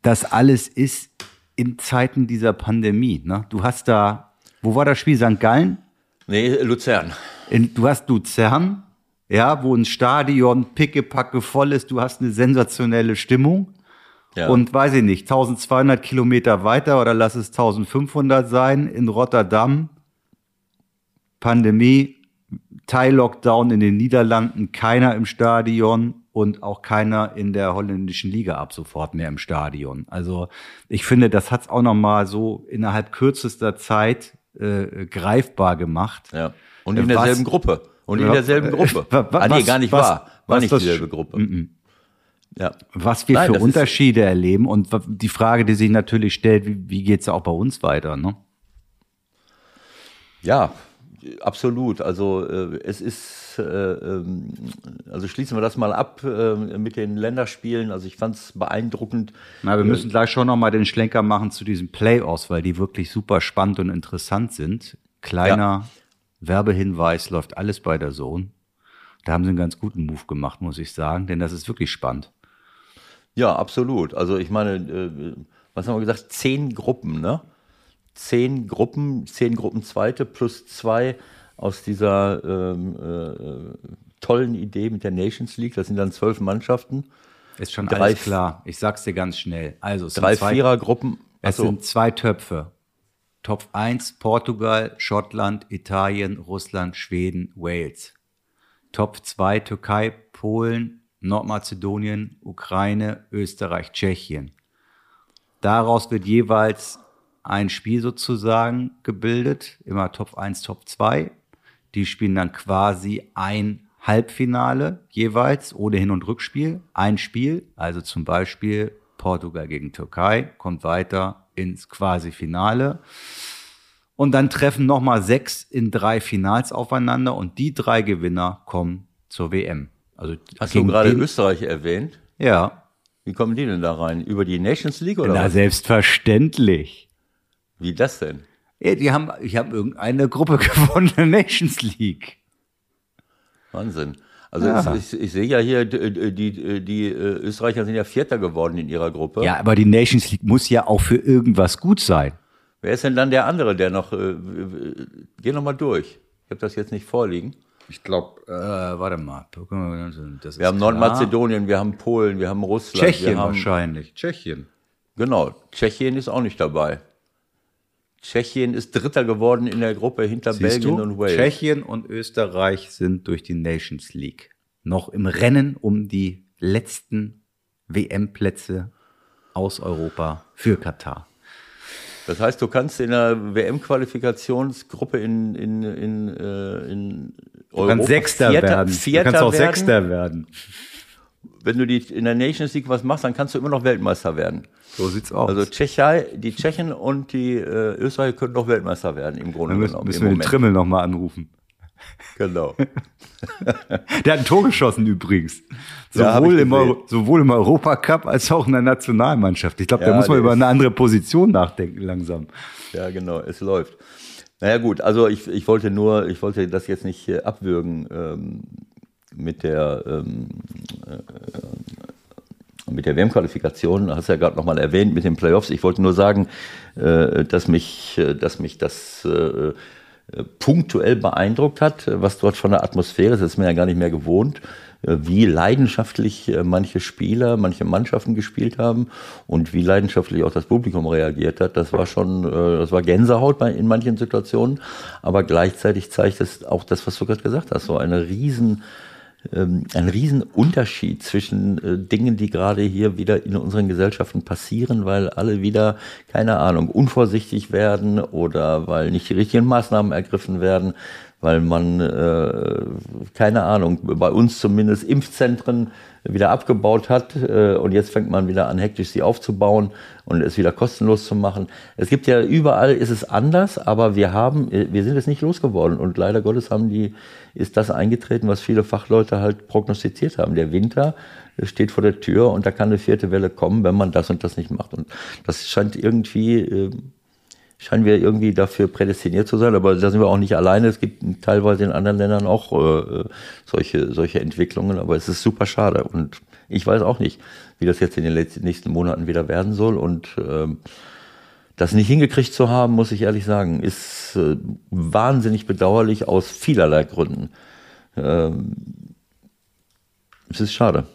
das alles ist in Zeiten dieser Pandemie. Ne? Du hast da, wo war das Spiel? St. Gallen? Nee, Luzern. In, du hast Luzern, ja, wo ein Stadion pickepacke voll ist, du hast eine sensationelle Stimmung. Ja. Und weiß ich nicht, 1200 Kilometer weiter oder lass es 1500 sein in Rotterdam, Pandemie, Teil-Lockdown in den Niederlanden, keiner im Stadion und auch keiner in der holländischen Liga ab sofort mehr im Stadion. Also ich finde, das hat's auch noch mal so innerhalb kürzester Zeit äh, greifbar gemacht. Ja. Und in derselben Gruppe. Und in derselben Gruppe. Was, ah, nee, gar nicht was, wahr. War nicht dieselbe Gruppe. M -m. Ja. Was wir Nein, für Unterschiede erleben und die Frage, die sich natürlich stellt, wie, wie geht es auch bei uns weiter? Ne? Ja, absolut. Also äh, es ist, äh, ähm, also schließen wir das mal ab äh, mit den Länderspielen. Also ich fand es beeindruckend. Na, wir müssen gleich schon nochmal den Schlenker machen zu diesen Playoffs, weil die wirklich super spannend und interessant sind. Kleiner ja. Werbehinweis läuft alles bei der Sohn. Da haben sie einen ganz guten Move gemacht, muss ich sagen, denn das ist wirklich spannend. Ja, absolut. Also ich meine, äh, was haben wir gesagt? Zehn Gruppen, ne? Zehn Gruppen, zehn Gruppen Zweite plus zwei aus dieser ähm, äh, tollen Idee mit der Nations League. Das sind dann zwölf Mannschaften. Ist schon drei, alles klar. Ich sag's dir ganz schnell. Also es drei Vierergruppen. Es sind zwei Töpfe. Top 1 Portugal, Schottland, Italien, Russland, Schweden, Wales. Top 2 Türkei, Polen, Nordmazedonien, Ukraine, Österreich, Tschechien. Daraus wird jeweils ein Spiel sozusagen gebildet, immer Top 1, Top 2. Die spielen dann quasi ein Halbfinale jeweils, ohne Hin- und Rückspiel. Ein Spiel, also zum Beispiel Portugal gegen Türkei, kommt weiter ins Quasi-Finale. Und dann treffen nochmal sechs in drei Finals aufeinander und die drei Gewinner kommen zur WM. Also Hast du gerade Österreich erwähnt? Ja. Wie kommen die denn da rein? Über die Nations League oder Na, was? selbstverständlich. Wie das denn? Ja, die haben, ich habe irgendeine Gruppe gewonnen Nations League. Wahnsinn. Also Ja. ich, ich, ich sehe ja hier, die, die, die, äh, Österreicher sind ja Vierter geworden in ihrer Gruppe. Ja, aber die Nations League muss ja auch für irgendwas gut sein. Wer ist denn dann der andere, der noch, äh, geh noch mal durch. Ich habe das jetzt nicht vorliegen. Ich glaube, äh, warte mal. Das Wir haben Nordmazedonien, wir haben Polen, wir haben Russland. Tschechien wir haben, wahrscheinlich. Tschechien. Genau, Tschechien ist auch nicht dabei. Tschechien ist Dritter geworden in der Gruppe hinter Siehst Belgien du? und Wales. Tschechien und Österreich sind durch die Nations League noch im Rennen um die letzten WM-Plätze aus Europa für Katar. Das heißt, du kannst in der WM-Qualifikationsgruppe in, in, in, äh, in Du kannst Sechster Vierter, werden. Vierter du kannst auch werden. Sechster werden. Wenn du die, in der Nations League was machst, dann kannst du immer noch Weltmeister werden. So sieht's aus. Also Tschechei, die Tschechen und die äh, Österreicher können doch Weltmeister werden im Grunde Dann müssen, genommen. müssen wir den Moment. Trimmel nochmal anrufen. Genau. Der hat ein Tor geschossen übrigens. Ja, Sowohl, ich im. Euro, sowohl im Europacup als auch in der Nationalmannschaft. Ich glaube, da Ja, muss man über eine andere Position nachdenken langsam. Ja, genau, es läuft. Naja gut, also ich, ich wollte nur, ich wollte das jetzt nicht äh, abwürgen ähm, mit der ähm, äh, mit der WM-Qualifikation, hast du ja gerade nochmal erwähnt mit den Playoffs. Ich wollte nur sagen, äh, dass mich, äh, dass mich das äh, äh, punktuell beeindruckt hat, äh, was dort von der Atmosphäre ist. Das ist mir ja gar nicht mehr gewohnt, äh, wie leidenschaftlich äh, manche Spieler, manche Mannschaften gespielt haben und wie leidenschaftlich auch das Publikum reagiert hat. Das war schon, äh, das war Gänsehaut in manchen Situationen, aber gleichzeitig zeigt es auch das, was du gerade gesagt hast, so eine riesen ähm, ein Riesenunterschied zwischen äh, Dingen, die gerade hier wieder in unseren Gesellschaften passieren, weil alle wieder, keine Ahnung, unvorsichtig werden oder weil nicht die richtigen Maßnahmen ergriffen werden, weil man, äh, keine Ahnung, bei uns zumindest Impfzentren wieder abgebaut hat äh, und jetzt fängt man wieder an, hektisch sie aufzubauen und es wieder kostenlos zu machen. Es gibt ja überall ist es anders, aber wir haben, äh, wir sind es nicht losgeworden und leider Gottes haben die, ist das eingetreten, was viele Fachleute halt prognostiziert haben. Der Winter steht vor der Tür und da kann eine vierte Welle kommen, wenn man das und das nicht macht und das scheint irgendwie äh, scheinen wir irgendwie dafür prädestiniert zu sein, aber da sind wir auch nicht alleine. Es gibt teilweise in anderen Ländern auch äh, solche, solche Entwicklungen, aber es ist super schade. Und ich weiß auch nicht, wie das jetzt in den letzten, nächsten Monaten wieder werden soll. Und ähm, das nicht hingekriegt zu haben, muss ich ehrlich sagen, ist äh, wahnsinnig bedauerlich aus vielerlei Gründen. Ähm, es ist schade.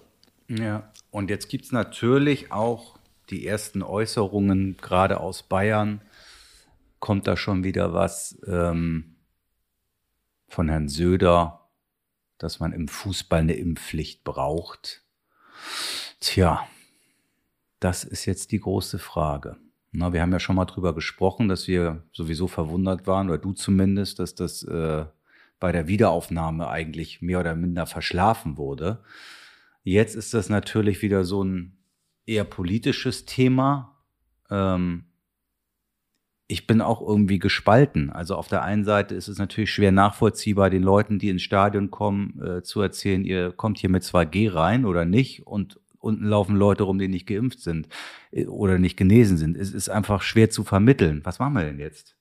Ja. Und jetzt gibt es natürlich auch die ersten Äußerungen, gerade aus Bayern, kommt da schon wieder was ähm, von Herrn Söder, dass man im Fußball eine Impfpflicht braucht. Tja, das ist jetzt die große Frage. Na, wir haben ja schon mal drüber gesprochen, dass wir sowieso verwundert waren, oder du zumindest, dass das äh, bei der Wiederaufnahme eigentlich mehr oder minder verschlafen wurde. Jetzt ist das natürlich wieder so ein eher politisches Thema. Ähm, ich bin auch irgendwie gespalten. Also auf der einen Seite ist es natürlich schwer nachvollziehbar, den Leuten, die ins Stadion kommen, äh, zu erzählen, ihr kommt hier mit 2G rein oder nicht und unten laufen Leute rum, die nicht geimpft sind äh, oder nicht genesen sind. Es ist einfach schwer zu vermitteln. Was machen wir denn jetzt?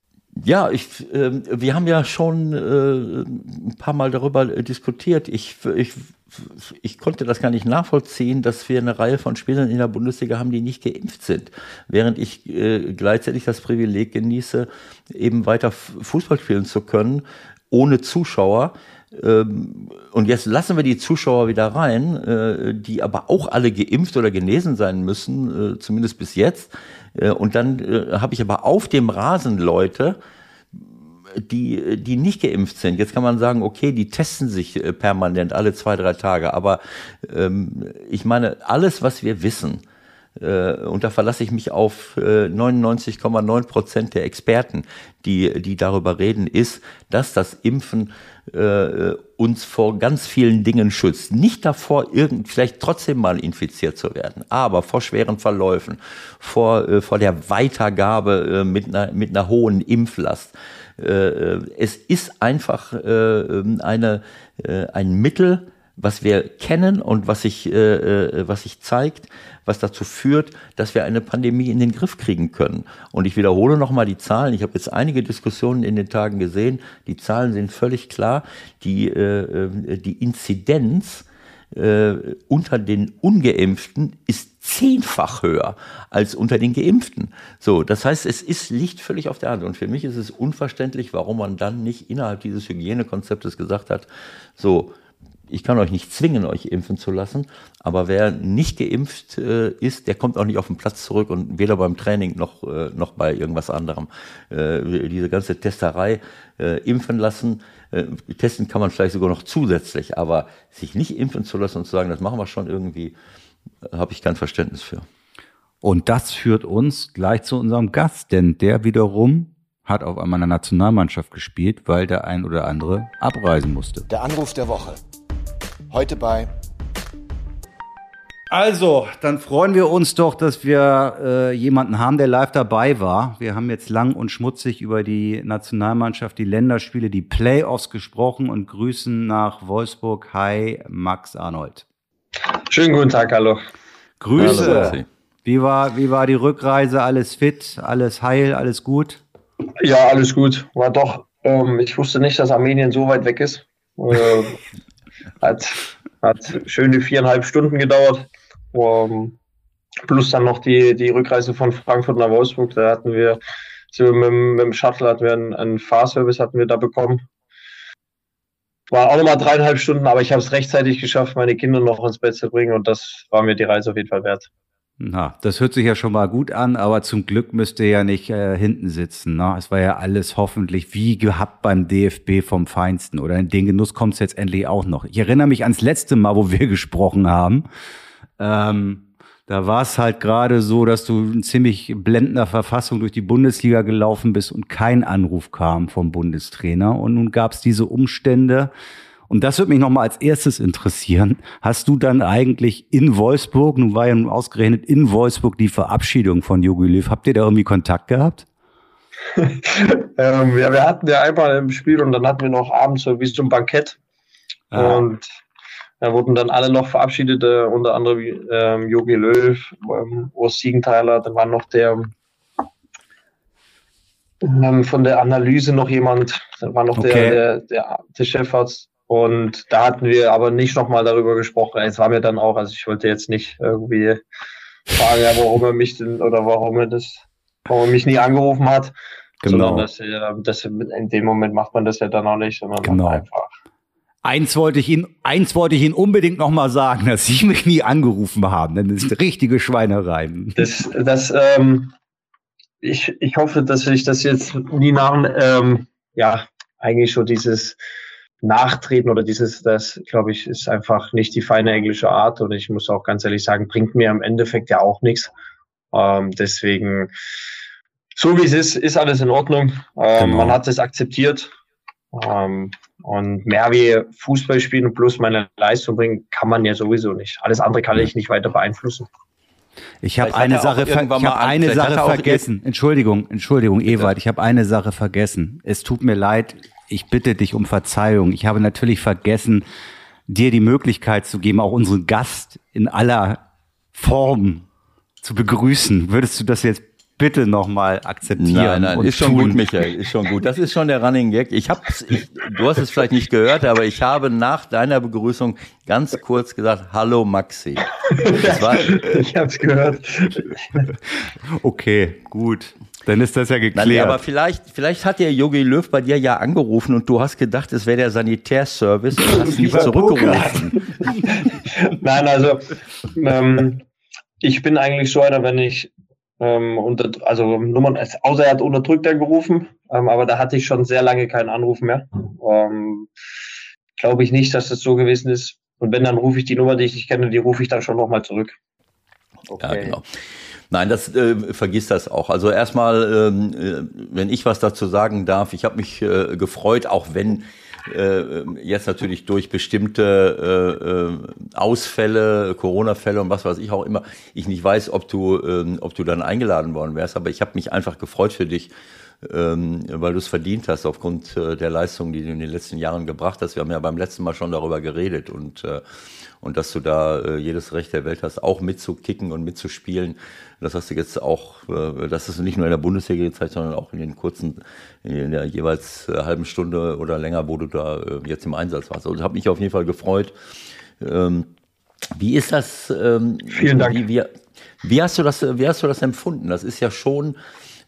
Ja, ich, ähm, wir haben ja schon äh, ein paar Mal darüber äh, diskutiert. Ich, ich, ich konnte das gar nicht nachvollziehen, dass wir eine Reihe von Spielern in der Bundesliga haben, die nicht geimpft sind, während ich äh, gleichzeitig das Privileg genieße, eben weiter Fußball spielen zu können, ohne Zuschauer. Ähm, Und jetzt lassen wir die Zuschauer wieder rein, äh, die aber auch alle geimpft oder genesen sein müssen, äh, zumindest bis jetzt. Äh, Und dann äh, habe ich aber auf dem Rasen Leute, die, die nicht geimpft sind. Jetzt kann man sagen, okay, die testen sich äh, permanent alle zwei, drei Tage. Aber ähm, ich meine, alles, was wir wissen, äh, und da verlasse ich mich auf äh, 99,9 Prozent der Experten, die, die darüber reden, ist, dass das Impfen äh, uns vor ganz vielen Dingen schützt. Nicht davor, irgend, vielleicht trotzdem mal infiziert zu werden, aber vor schweren Verläufen, vor, äh, vor der Weitergabe äh, mit, einer, mit einer hohen Impflast. Äh, es ist einfach äh, eine, äh, ein Mittel, was wir kennen und was sich, äh, äh, was sich zeigt, was dazu führt, dass wir eine Pandemie in den Griff kriegen können. Und ich wiederhole nochmal die Zahlen. Ich habe jetzt einige Diskussionen in den Tagen gesehen. Die Zahlen sind völlig klar. Die, äh, äh die Inzidenz äh, unter den Ungeimpften ist zehnfach höher als unter den Geimpften. So, das heißt, es ist, liegt völlig auf der Hand. Und für mich ist es unverständlich, warum man dann nicht innerhalb dieses Hygienekonzeptes gesagt hat, so, ich kann euch nicht zwingen, euch impfen zu lassen, aber wer nicht geimpft äh, ist, der kommt auch nicht auf den Platz zurück und weder beim Training noch, äh, noch bei irgendwas anderem. Äh, diese ganze Testerei äh, impfen lassen, äh, testen kann man vielleicht sogar noch zusätzlich, aber sich nicht impfen zu lassen und zu sagen, das machen wir schon irgendwie, äh, habe ich kein Verständnis für. Und das führt uns gleich zu unserem Gast, denn der wiederum hat auf einmal eine Nationalmannschaft gespielt, weil der ein oder andere abreisen musste. Der Anruf der Woche. Heute bei. Also, dann freuen wir uns doch, dass wir äh, jemanden haben, der live dabei war. Wir haben jetzt lang und schmutzig über die Nationalmannschaft, die Länderspiele, die Playoffs gesprochen und grüßen nach Wolfsburg. Hi, Max Arnold. Schönen guten Tag, hallo. Grüße. Hallo, wie war, wie war die Rückreise? Alles fit, alles heil, alles gut? Ja, alles gut. War doch. Ähm, ich wusste nicht, dass Armenien so weit weg ist. Äh, hat, hat schöne viereinhalb Stunden gedauert. Um, plus dann noch die, die Rückreise von Frankfurt nach Wolfsburg. Da hatten wir, mit, mit dem Shuttle hatten wir einen, einen Fahrservice hatten wir da bekommen. War auch nochmal dreieinhalb Stunden, aber ich habe es rechtzeitig geschafft, meine Kinder noch ins Bett zu bringen und das war mir die Reise auf jeden Fall wert. Na, das hört sich ja schon mal gut an, aber zum Glück müsst ihr ja nicht äh, hinten sitzen. Ne? Es war ja alles hoffentlich wie gehabt beim DFB vom Feinsten. Oder in den Genuss kommt es jetzt endlich auch noch. Ich erinnere mich ans letzte Mal, wo wir gesprochen haben. Ähm, da war es halt gerade so, dass du in ziemlich blendender Verfassung durch die Bundesliga gelaufen bist und kein Anruf kam vom Bundestrainer. Und nun gab es diese Umstände. Und das würde mich nochmal als erstes interessieren. Hast du dann eigentlich in Wolfsburg, nun war ja nun ausgerechnet in Wolfsburg die Verabschiedung von Jogi Löw, habt ihr da irgendwie Kontakt gehabt? ähm, ja, wir hatten ja einmal im Spiel und dann hatten wir noch abends so wie so ein Bankett. Ah. Und da wurden dann alle noch verabschiedet, äh, unter anderem ähm, Jogi Löw, ähm, Urs Siegenthaler, dann war noch der ähm, von der Analyse noch jemand, dann war noch okay. der, der, der, der Chefarzt und da hatten wir aber nicht nochmal darüber gesprochen. Es war mir dann auch, also ich wollte jetzt nicht irgendwie fragen, warum er mich denn oder warum er das, warum er mich nie angerufen hat. Genau. Sondern dass dass in dem Moment macht man das ja dann auch nicht, sondern genau. einfach. Eins wollte ich Ihnen, eins wollte ich Ihnen unbedingt nochmal sagen, dass Sie mich nie angerufen haben, denn das ist eine richtige Schweinerei. Das, das, ähm, ich, ich hoffe, dass ich das jetzt nie nach, ähm, ja, eigentlich schon dieses, Nachtreten oder dieses, das, glaube ich, ist einfach nicht die feine englische Art. Und ich muss auch ganz ehrlich sagen, bringt mir im Endeffekt ja auch nichts. Ähm, deswegen, so wie es ist, ist alles in Ordnung. Ähm, genau. Man hat es akzeptiert. Ähm, und mehr wie Fußball spielen und plus meine Leistung bringen, kann man ja sowieso nicht. Alles andere kann ich nicht weiter beeinflussen. Ich habe eine Sache, ver ich hab eine Sache vergessen. Entschuldigung, Entschuldigung, Ewald, ich habe eine Sache vergessen. Es tut mir leid, ich bitte dich um Verzeihung. Ich habe natürlich vergessen, dir die Möglichkeit zu geben, auch unseren Gast in aller Form zu begrüßen. Würdest du das jetzt bitte nochmal akzeptieren. Nein, nein, ist schon tun. gut, Michael, ist schon gut. Das ist schon der Running Gag. Ich hab's, ich, du hast es vielleicht nicht gehört, aber ich habe nach deiner Begrüßung ganz kurz gesagt, hallo Maxi. Das war, ich hab's gehört. Okay, gut. Dann ist das ja geklärt. Nein, aber vielleicht, vielleicht hat der Yogi Löw bei dir ja angerufen und du hast gedacht, es wäre der Sanitärservice und hast nicht zurückgerufen. Nein, also ähm, ich bin eigentlich so einer, wenn ich ähm, unter, also Nummern, außer er hat unterdrückt angerufen, ähm, aber da hatte ich schon sehr lange keinen Anruf mehr. Ähm, Glaube ich nicht, dass das so gewesen ist. Und wenn, dann rufe ich die Nummer, die ich nicht kenne, die rufe ich dann schon nochmal zurück. Okay. Ja, genau. Nein, das äh, vergisst das auch. Also erstmal, ähm, äh, wenn ich was dazu sagen darf, ich habe mich äh, gefreut, auch wenn äh, jetzt natürlich durch bestimmte äh, äh, Ausfälle, Corona-Fälle und was weiß ich auch immer, ich nicht weiß, ob du, äh, ob du dann eingeladen worden wärst, aber ich habe mich einfach gefreut für dich, ähm, weil du es verdient hast aufgrund äh, der Leistung, die du in den letzten Jahren gebracht hast. Wir haben ja beim letzten Mal schon darüber geredet und äh, und dass du da äh, jedes Recht der Welt hast, auch mitzukicken und mitzuspielen. Das hast du jetzt auch, äh, das ist nicht nur in der Bundesliga gezeigt, sondern auch in den kurzen, in der jeweils äh, halben Stunde oder länger, wo du da äh, jetzt im Einsatz warst. Also habe mich auf jeden Fall gefreut. Ähm, wie ist das? Ähm, Vielen Dank. Wie, wie, wie, hast du das, wie hast du das empfunden? Das ist ja schon,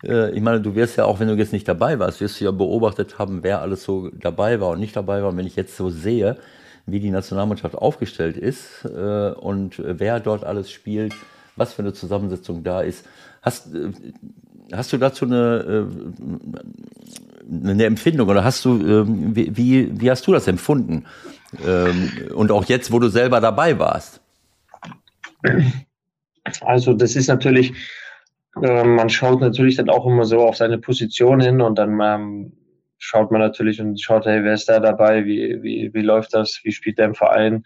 ich meine, du wirst ja auch, wenn du jetzt nicht dabei warst, wirst du ja beobachtet haben, wer alles so dabei war und nicht dabei war. Und wenn ich jetzt so sehe, wie die Nationalmannschaft aufgestellt ist äh, und wer dort alles spielt, was für eine Zusammensetzung da ist. Hast, äh, hast du dazu eine, äh, eine Empfindung oder hast du, äh, wie, wie hast du das empfunden? Ähm, und auch jetzt, wo du selber dabei warst? Also das ist natürlich, äh, man schaut natürlich dann auch immer so auf seine Position hin und dann ähm, schaut man natürlich und schaut, hey, wer ist da dabei, wie, wie, wie läuft das, wie spielt der im Verein.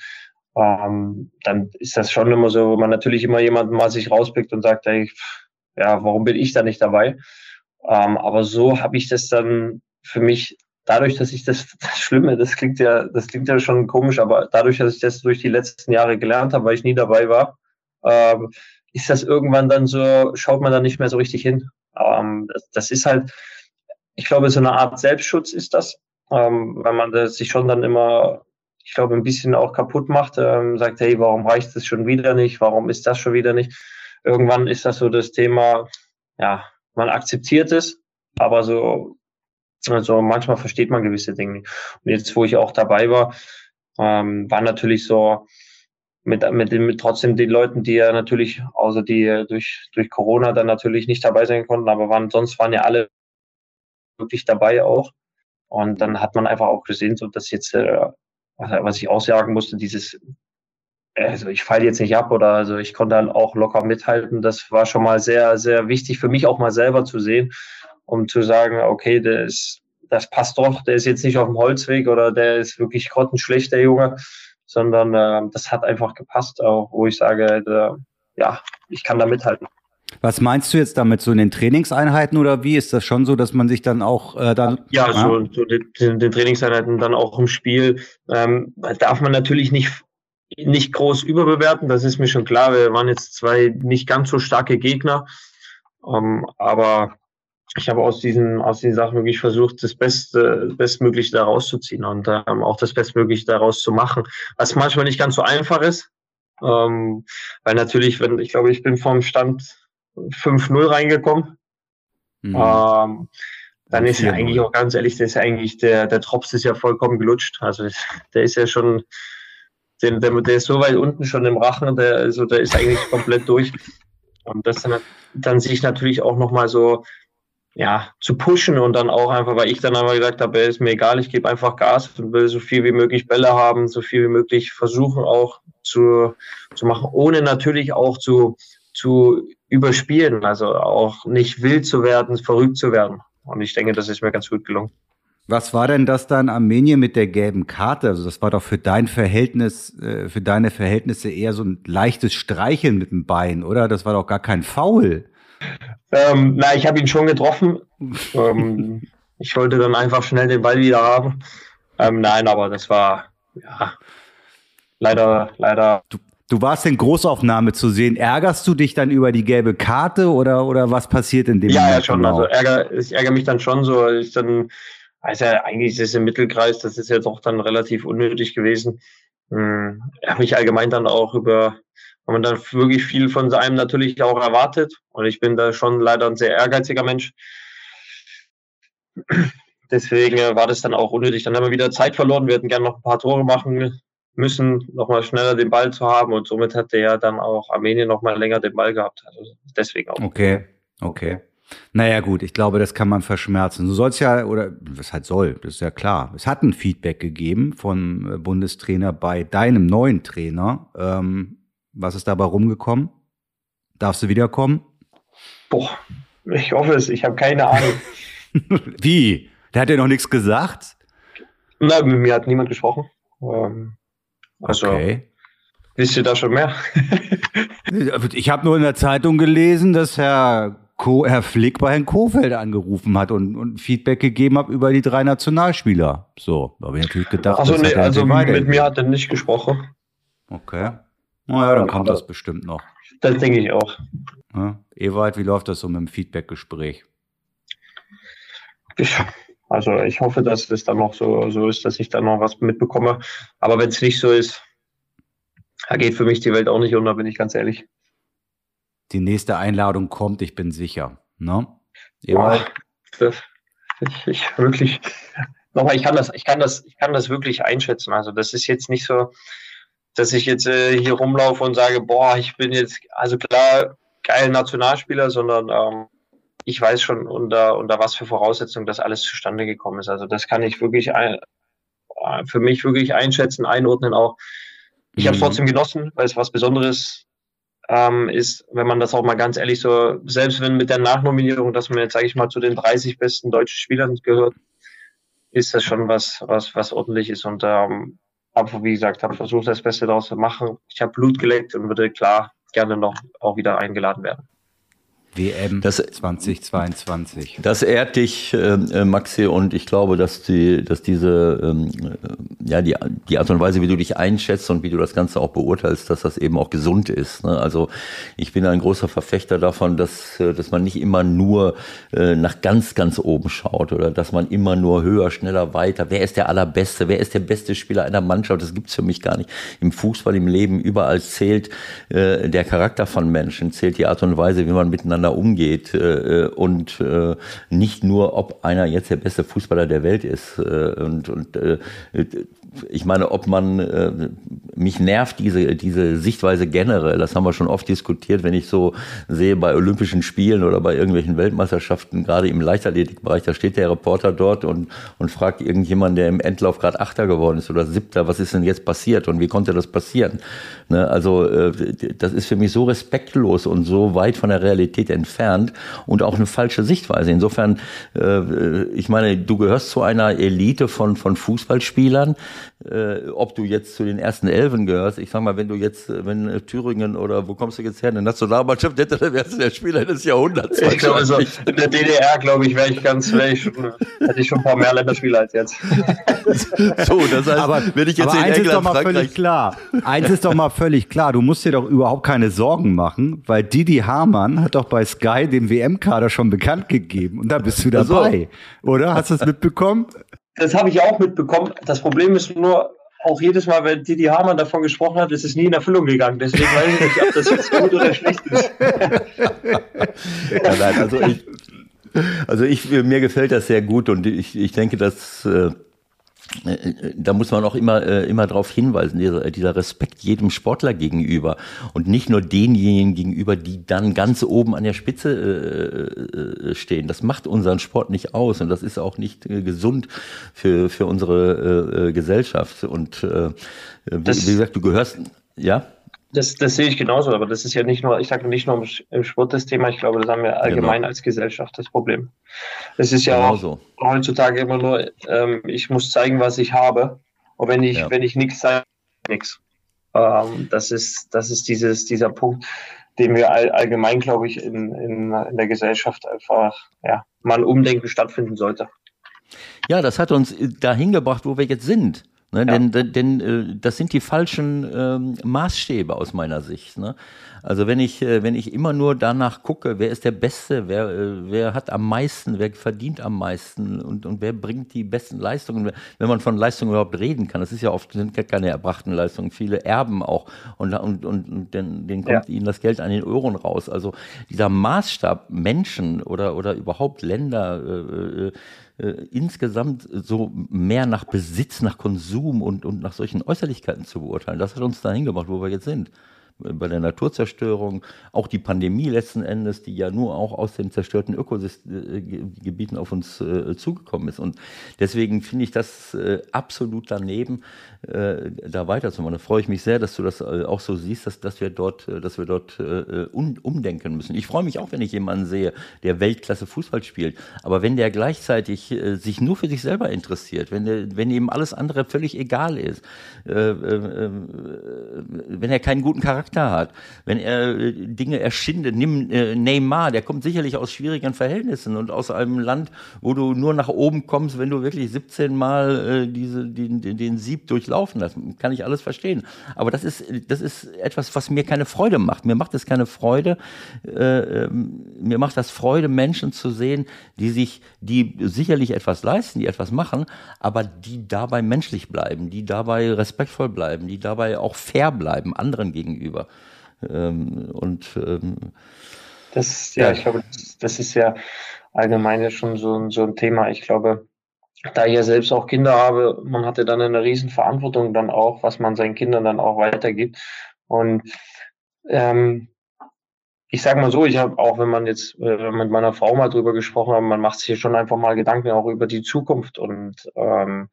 Ähm, dann ist das schon immer so, wo man natürlich immer jemanden mal sich rauspickt und sagt, hey, ja, warum bin ich da nicht dabei? Ähm, aber so habe ich das dann für mich, dadurch, dass ich das, das Schlimme, das klingt ja, das klingt ja schon komisch, aber dadurch, dass ich das durch die letzten Jahre gelernt habe, weil ich nie dabei war, ähm, ist das irgendwann dann so, schaut man da nicht mehr so richtig hin. Ähm, das, das ist halt, ich glaube, so eine Art Selbstschutz ist das, ähm, weil man das sich schon dann immer, ich glaube, ein bisschen auch kaputt macht, ähm, sagt, hey, warum reicht das schon wieder nicht? Warum ist das schon wieder nicht? Irgendwann ist das so das Thema, ja, man akzeptiert es, aber so, also manchmal versteht man gewisse Dinge nicht. Und jetzt, wo ich auch dabei war, ähm, war natürlich so, mit, mit, mit trotzdem den Leuten, die ja natürlich, außer die durch, durch Corona dann natürlich nicht dabei sein konnten, aber waren, sonst waren ja alle wirklich dabei auch. Und dann hat man einfach auch gesehen, so dass jetzt, äh, was ich aussagen musste, dieses, also ich falle jetzt nicht ab oder also ich konnte dann auch locker mithalten. Das war schon mal sehr, sehr wichtig für mich auch mal selber zu sehen, um zu sagen, okay, der ist, das passt doch, der ist jetzt nicht auf dem Holzweg oder der ist wirklich grottenschlecht, der Junge, sondern äh, das hat einfach gepasst, auch wo ich sage, der, ja, ich kann da mithalten. Was meinst du jetzt damit, so in den Trainingseinheiten oder wie? Ist das schon so, dass man sich dann auch äh, dann. Ja, ja? so, so den, den, Trainingseinheiten dann auch im Spiel. Ähm, darf man natürlich nicht, nicht groß überbewerten, das ist mir schon klar. Wir waren jetzt zwei nicht ganz so starke Gegner. Ähm, aber ich habe aus diesen, aus diesen Sachen wirklich versucht, das Beste, Bestmögliche daraus zu ziehen und ähm, auch das Bestmögliche daraus zu machen. Was manchmal nicht ganz so einfach ist. Ähm, weil natürlich, wenn, ich glaube, ich bin vom Stand 5-0 reingekommen. Mhm. Ähm, dann ist ja eigentlich auch ganz ehrlich, der ist ja eigentlich, der, der Drops ist ja vollkommen gelutscht. Also der ist ja schon, der, der, der ist so weit unten schon im Rachen, der, also der ist eigentlich komplett durch. Und das dann, dann sich natürlich auch nochmal so, ja, zu pushen und dann auch einfach, weil ich dann aber gesagt habe, ist mir egal, ich gebe einfach Gas und will so viel wie möglich Bälle haben, so viel wie möglich versuchen auch zu, zu machen, ohne natürlich auch zu, zu überspielen, also auch nicht wild zu werden, verrückt zu werden. Und ich denke, das ist mir ganz gut gelungen. Was war denn das dann Armenien mit der gelben Karte? Also das war doch für dein Verhältnis, äh, für deine Verhältnisse eher so ein leichtes Streicheln mit dem Bein, oder? Das war doch gar kein Foul. Ähm, na, ich habe ihn schon getroffen. ähm, ich wollte dann einfach schnell den Ball wieder haben. Ähm, nein, aber das war ja leider, leider. Du, Du warst in Großaufnahme zu sehen. Ärgerst du dich dann über die gelbe Karte oder, oder was passiert in dem ja, Moment? Ja, schon. Genau? Also ärger, ich ärgere mich dann schon so. Ich dann, also eigentlich ist es im Mittelkreis, das ist ja doch dann relativ unnötig gewesen. Hm, ich habe mich allgemein dann auch über, wenn man dann wirklich viel von einem natürlich auch erwartet. Und ich bin da schon leider ein sehr ehrgeiziger Mensch. Deswegen war das dann auch unnötig. Dann haben wir wieder Zeit verloren. Wir hätten gerne noch ein paar Tore machen müssen, nochmal schneller den Ball zu haben und somit hat der ja dann auch Armenien nochmal länger den Ball gehabt. Also deswegen auch. Okay, okay. Naja, gut, ich glaube, das kann man verschmerzen. Du sollst ja, oder was halt soll, das ist ja klar. Es hat ein Feedback gegeben von äh, Bundestrainer bei deinem neuen Trainer. Ähm, was ist dabei rumgekommen? Darfst du wiederkommen? Boah, ich hoffe es, ich habe keine Ahnung. Wie? Der hat ja noch nichts gesagt? Nein, mit mir hat niemand gesprochen. Ähm, also, okay. Wisst ihr da schon mehr? ich habe nur in der Zeitung gelesen, dass Herr Co Herr Flick bei Herrn Kofeld angerufen hat und, und Feedback gegeben hat über die drei Nationalspieler. So, da habe ich natürlich gedacht, also, nee, also mit mir hat er nicht gesprochen. Okay. Naja, dann kommt das bestimmt noch. Das denke ich auch. Ja. Ewald, wie läuft das so mit dem Feedback-Gespräch? Also ich hoffe, dass es dann noch so, so ist, dass ich dann noch was mitbekomme. Aber wenn es nicht so ist, da geht für mich die Welt auch nicht unter, bin ich ganz ehrlich. Die nächste Einladung kommt, ich bin sicher. Ne? Boah, ich, ich wirklich. Nochmal, ich kann das, ich kann das, ich kann das wirklich einschätzen. Also das ist jetzt nicht so, dass ich jetzt äh, hier rumlaufe und sage, boah, ich bin jetzt, also klar, geil Nationalspieler, sondern ähm, ich weiß schon, unter, unter was für Voraussetzungen das alles zustande gekommen ist. Also das kann ich wirklich ein, äh, für mich wirklich einschätzen, einordnen auch. Ich mhm. habe es trotzdem genossen, weil es was Besonderes ähm, ist, wenn man das auch mal ganz ehrlich so, selbst wenn mit der Nachnominierung, dass man jetzt, sage ich mal, zu den 30 besten deutschen Spielern gehört, ist das schon was, was, was ordentlich ist. Und ähm, habe, wie gesagt, habe versucht, das Beste daraus zu machen. Ich habe Blut geleckt und würde klar gerne noch auch wieder eingeladen werden. WM das, 2022. Das ehrt dich, äh, Maxi, und ich glaube, dass die, dass diese, ähm, ja, die, die Art und Weise, wie du dich einschätzt und wie du das Ganze auch beurteilst, dass das eben auch gesund ist. Ne? Also ich bin ein großer Verfechter davon, dass, äh, dass man nicht immer nur äh, nach ganz, ganz oben schaut oder dass man immer nur höher, schneller, weiter. Wer ist der Allerbeste? Wer ist der beste Spieler einer Mannschaft? Das gibt's für mich gar nicht. Im Fußball, im Leben, überall zählt äh, der Charakter von Menschen, zählt die Art und Weise, wie man miteinander miteinander umgeht äh, und äh, nicht nur, ob einer jetzt der beste Fußballer der Welt ist. Äh, und und äh, ich meine, ob man äh, mich nervt diese diese Sichtweise generell. Das haben wir schon oft diskutiert, wenn ich so sehe bei Olympischen Spielen oder bei irgendwelchen Weltmeisterschaften, gerade im Leichtathletikbereich, da steht der Reporter dort und und fragt irgendjemand, der im Endlauf gerade Achter geworden ist oder Siebter, was ist denn jetzt passiert und wie konnte das passieren? Ne? Also äh, das ist für mich so respektlos und so weit von der Realität entfernt und auch eine falsche Sichtweise. Insofern, äh, ich meine, du gehörst zu einer Elite von, von Fußballspielern, äh, ob du jetzt zu den ersten Elfen gehörst. Ich sag mal, wenn du jetzt, wenn äh, Thüringen oder wo kommst du jetzt her, eine Nationalmannschaft hätte, dann wärst du der Spieler des Jahrhunderts. Ich glaube, also in der DDR, glaube ich, wäre ich ganz, wäre ich schon, hätte ich schon ein paar mehr Länderspieler als jetzt. so, das heißt, aber, wenn ich jetzt aber in eins England, ist doch mal Frankreich, völlig klar. Eins ist doch mal völlig klar. Du musst dir doch überhaupt keine Sorgen machen, weil Didi Hamann hat doch bei Sky den WM-Kader schon bekannt gegeben und da bist du dabei, so. oder? Hast du es mitbekommen? Das habe ich auch mitbekommen. Das Problem ist nur, auch jedes Mal, wenn Didi Hamann davon gesprochen hat, ist es nie in Erfüllung gegangen. Deswegen weiß ich nicht, ob das jetzt gut oder schlecht ist. ja, nein, also ich, also ich, mir gefällt das sehr gut und ich, ich denke, dass äh, da muss man auch immer, äh, immer darauf hinweisen, dieser, dieser Respekt jedem Sportler gegenüber und nicht nur denjenigen gegenüber, die dann ganz oben an der Spitze äh, stehen. Das macht unseren Sport nicht aus und das ist auch nicht äh, gesund für, für unsere äh, Gesellschaft. Und äh, wie, wie gesagt, du gehörst, ja? Das, das sehe ich genauso, aber das ist ja nicht nur, ich sage nicht nur im Sport das Thema, ich glaube, das haben wir allgemein genau. als Gesellschaft das Problem. Es ist ja genau auch heutzutage immer nur, ähm, ich muss zeigen, was ich habe. Und wenn ich, ja. wenn ich nichts zeige, nichts. Ähm, das ist, das ist dieses, dieser Punkt, den wir all, allgemein, glaube ich, in, in, in der Gesellschaft einfach, ja, mal ein Umdenken stattfinden sollte. Ja, das hat uns dahin gebracht, wo wir jetzt sind. Ne, ja. Denn, denn, äh, das sind die falschen ähm, Maßstäbe aus meiner Sicht. Ne? Also wenn ich, äh, wenn ich immer nur danach gucke, wer ist der Beste, wer, äh, wer hat am meisten, wer verdient am meisten und, und wer bringt die besten Leistungen, wenn man von Leistungen überhaupt reden kann. Das ist ja oft sind keine erbrachten Leistungen. Viele erben auch und, und, und, und denen, denen kommt ja. ihnen das Geld an den Ohren raus. Also dieser Maßstab Menschen oder, oder überhaupt Länder, äh, insgesamt so mehr nach Besitz, nach Konsum und, und nach solchen Äußerlichkeiten zu beurteilen. Das hat uns dahin gebracht, wo wir jetzt sind bei der Naturzerstörung, auch die Pandemie letzten Endes, die ja nur auch aus den zerstörten Ökogebieten auf uns äh, zugekommen ist. Und deswegen finde ich das äh, absolut daneben, äh, da weiterzumachen. Da freue ich mich sehr, dass du das äh, auch so siehst, dass, dass wir dort, äh, dass wir dort äh, um, umdenken müssen. Ich freue mich auch, wenn ich jemanden sehe, der Weltklasse Fußball spielt. Aber wenn der gleichzeitig sich nur für sich selber interessiert, wenn, der, wenn ihm alles andere völlig egal ist, wenn er keinen guten Charakter Charakter hat, wenn er äh, Dinge erschindet, nimm äh, Neymar, der kommt sicherlich aus schwierigen Verhältnissen und aus einem Land, wo du nur nach oben kommst, wenn du wirklich 17 Mal äh, diese, den, den, Sieb durchlaufen hast. Kann ich alles verstehen. Aber das ist, das ist etwas, was mir keine Freude macht. Mir macht es keine Freude, äh, ähm, mir macht das Freude, Menschen zu sehen, die sich, die sicherlich etwas leisten, die etwas machen, aber die dabei menschlich bleiben, die dabei respektvoll bleiben, die dabei auch fair bleiben anderen gegenüber. Ähm, und ähm, das, ja, ja, ich glaube, das, das ist ja allgemein schon so, so ein Thema. Ich glaube, da ich ja selbst auch Kinder habe, man hatte dann eine riesen Verantwortung dann auch, was man seinen Kindern dann auch weitergibt. Und ähm, ich sage mal so, ich habe auch, wenn man jetzt äh, mit meiner Frau mal drüber gesprochen hat, man macht sich schon einfach mal Gedanken auch über die Zukunft. Und ähm,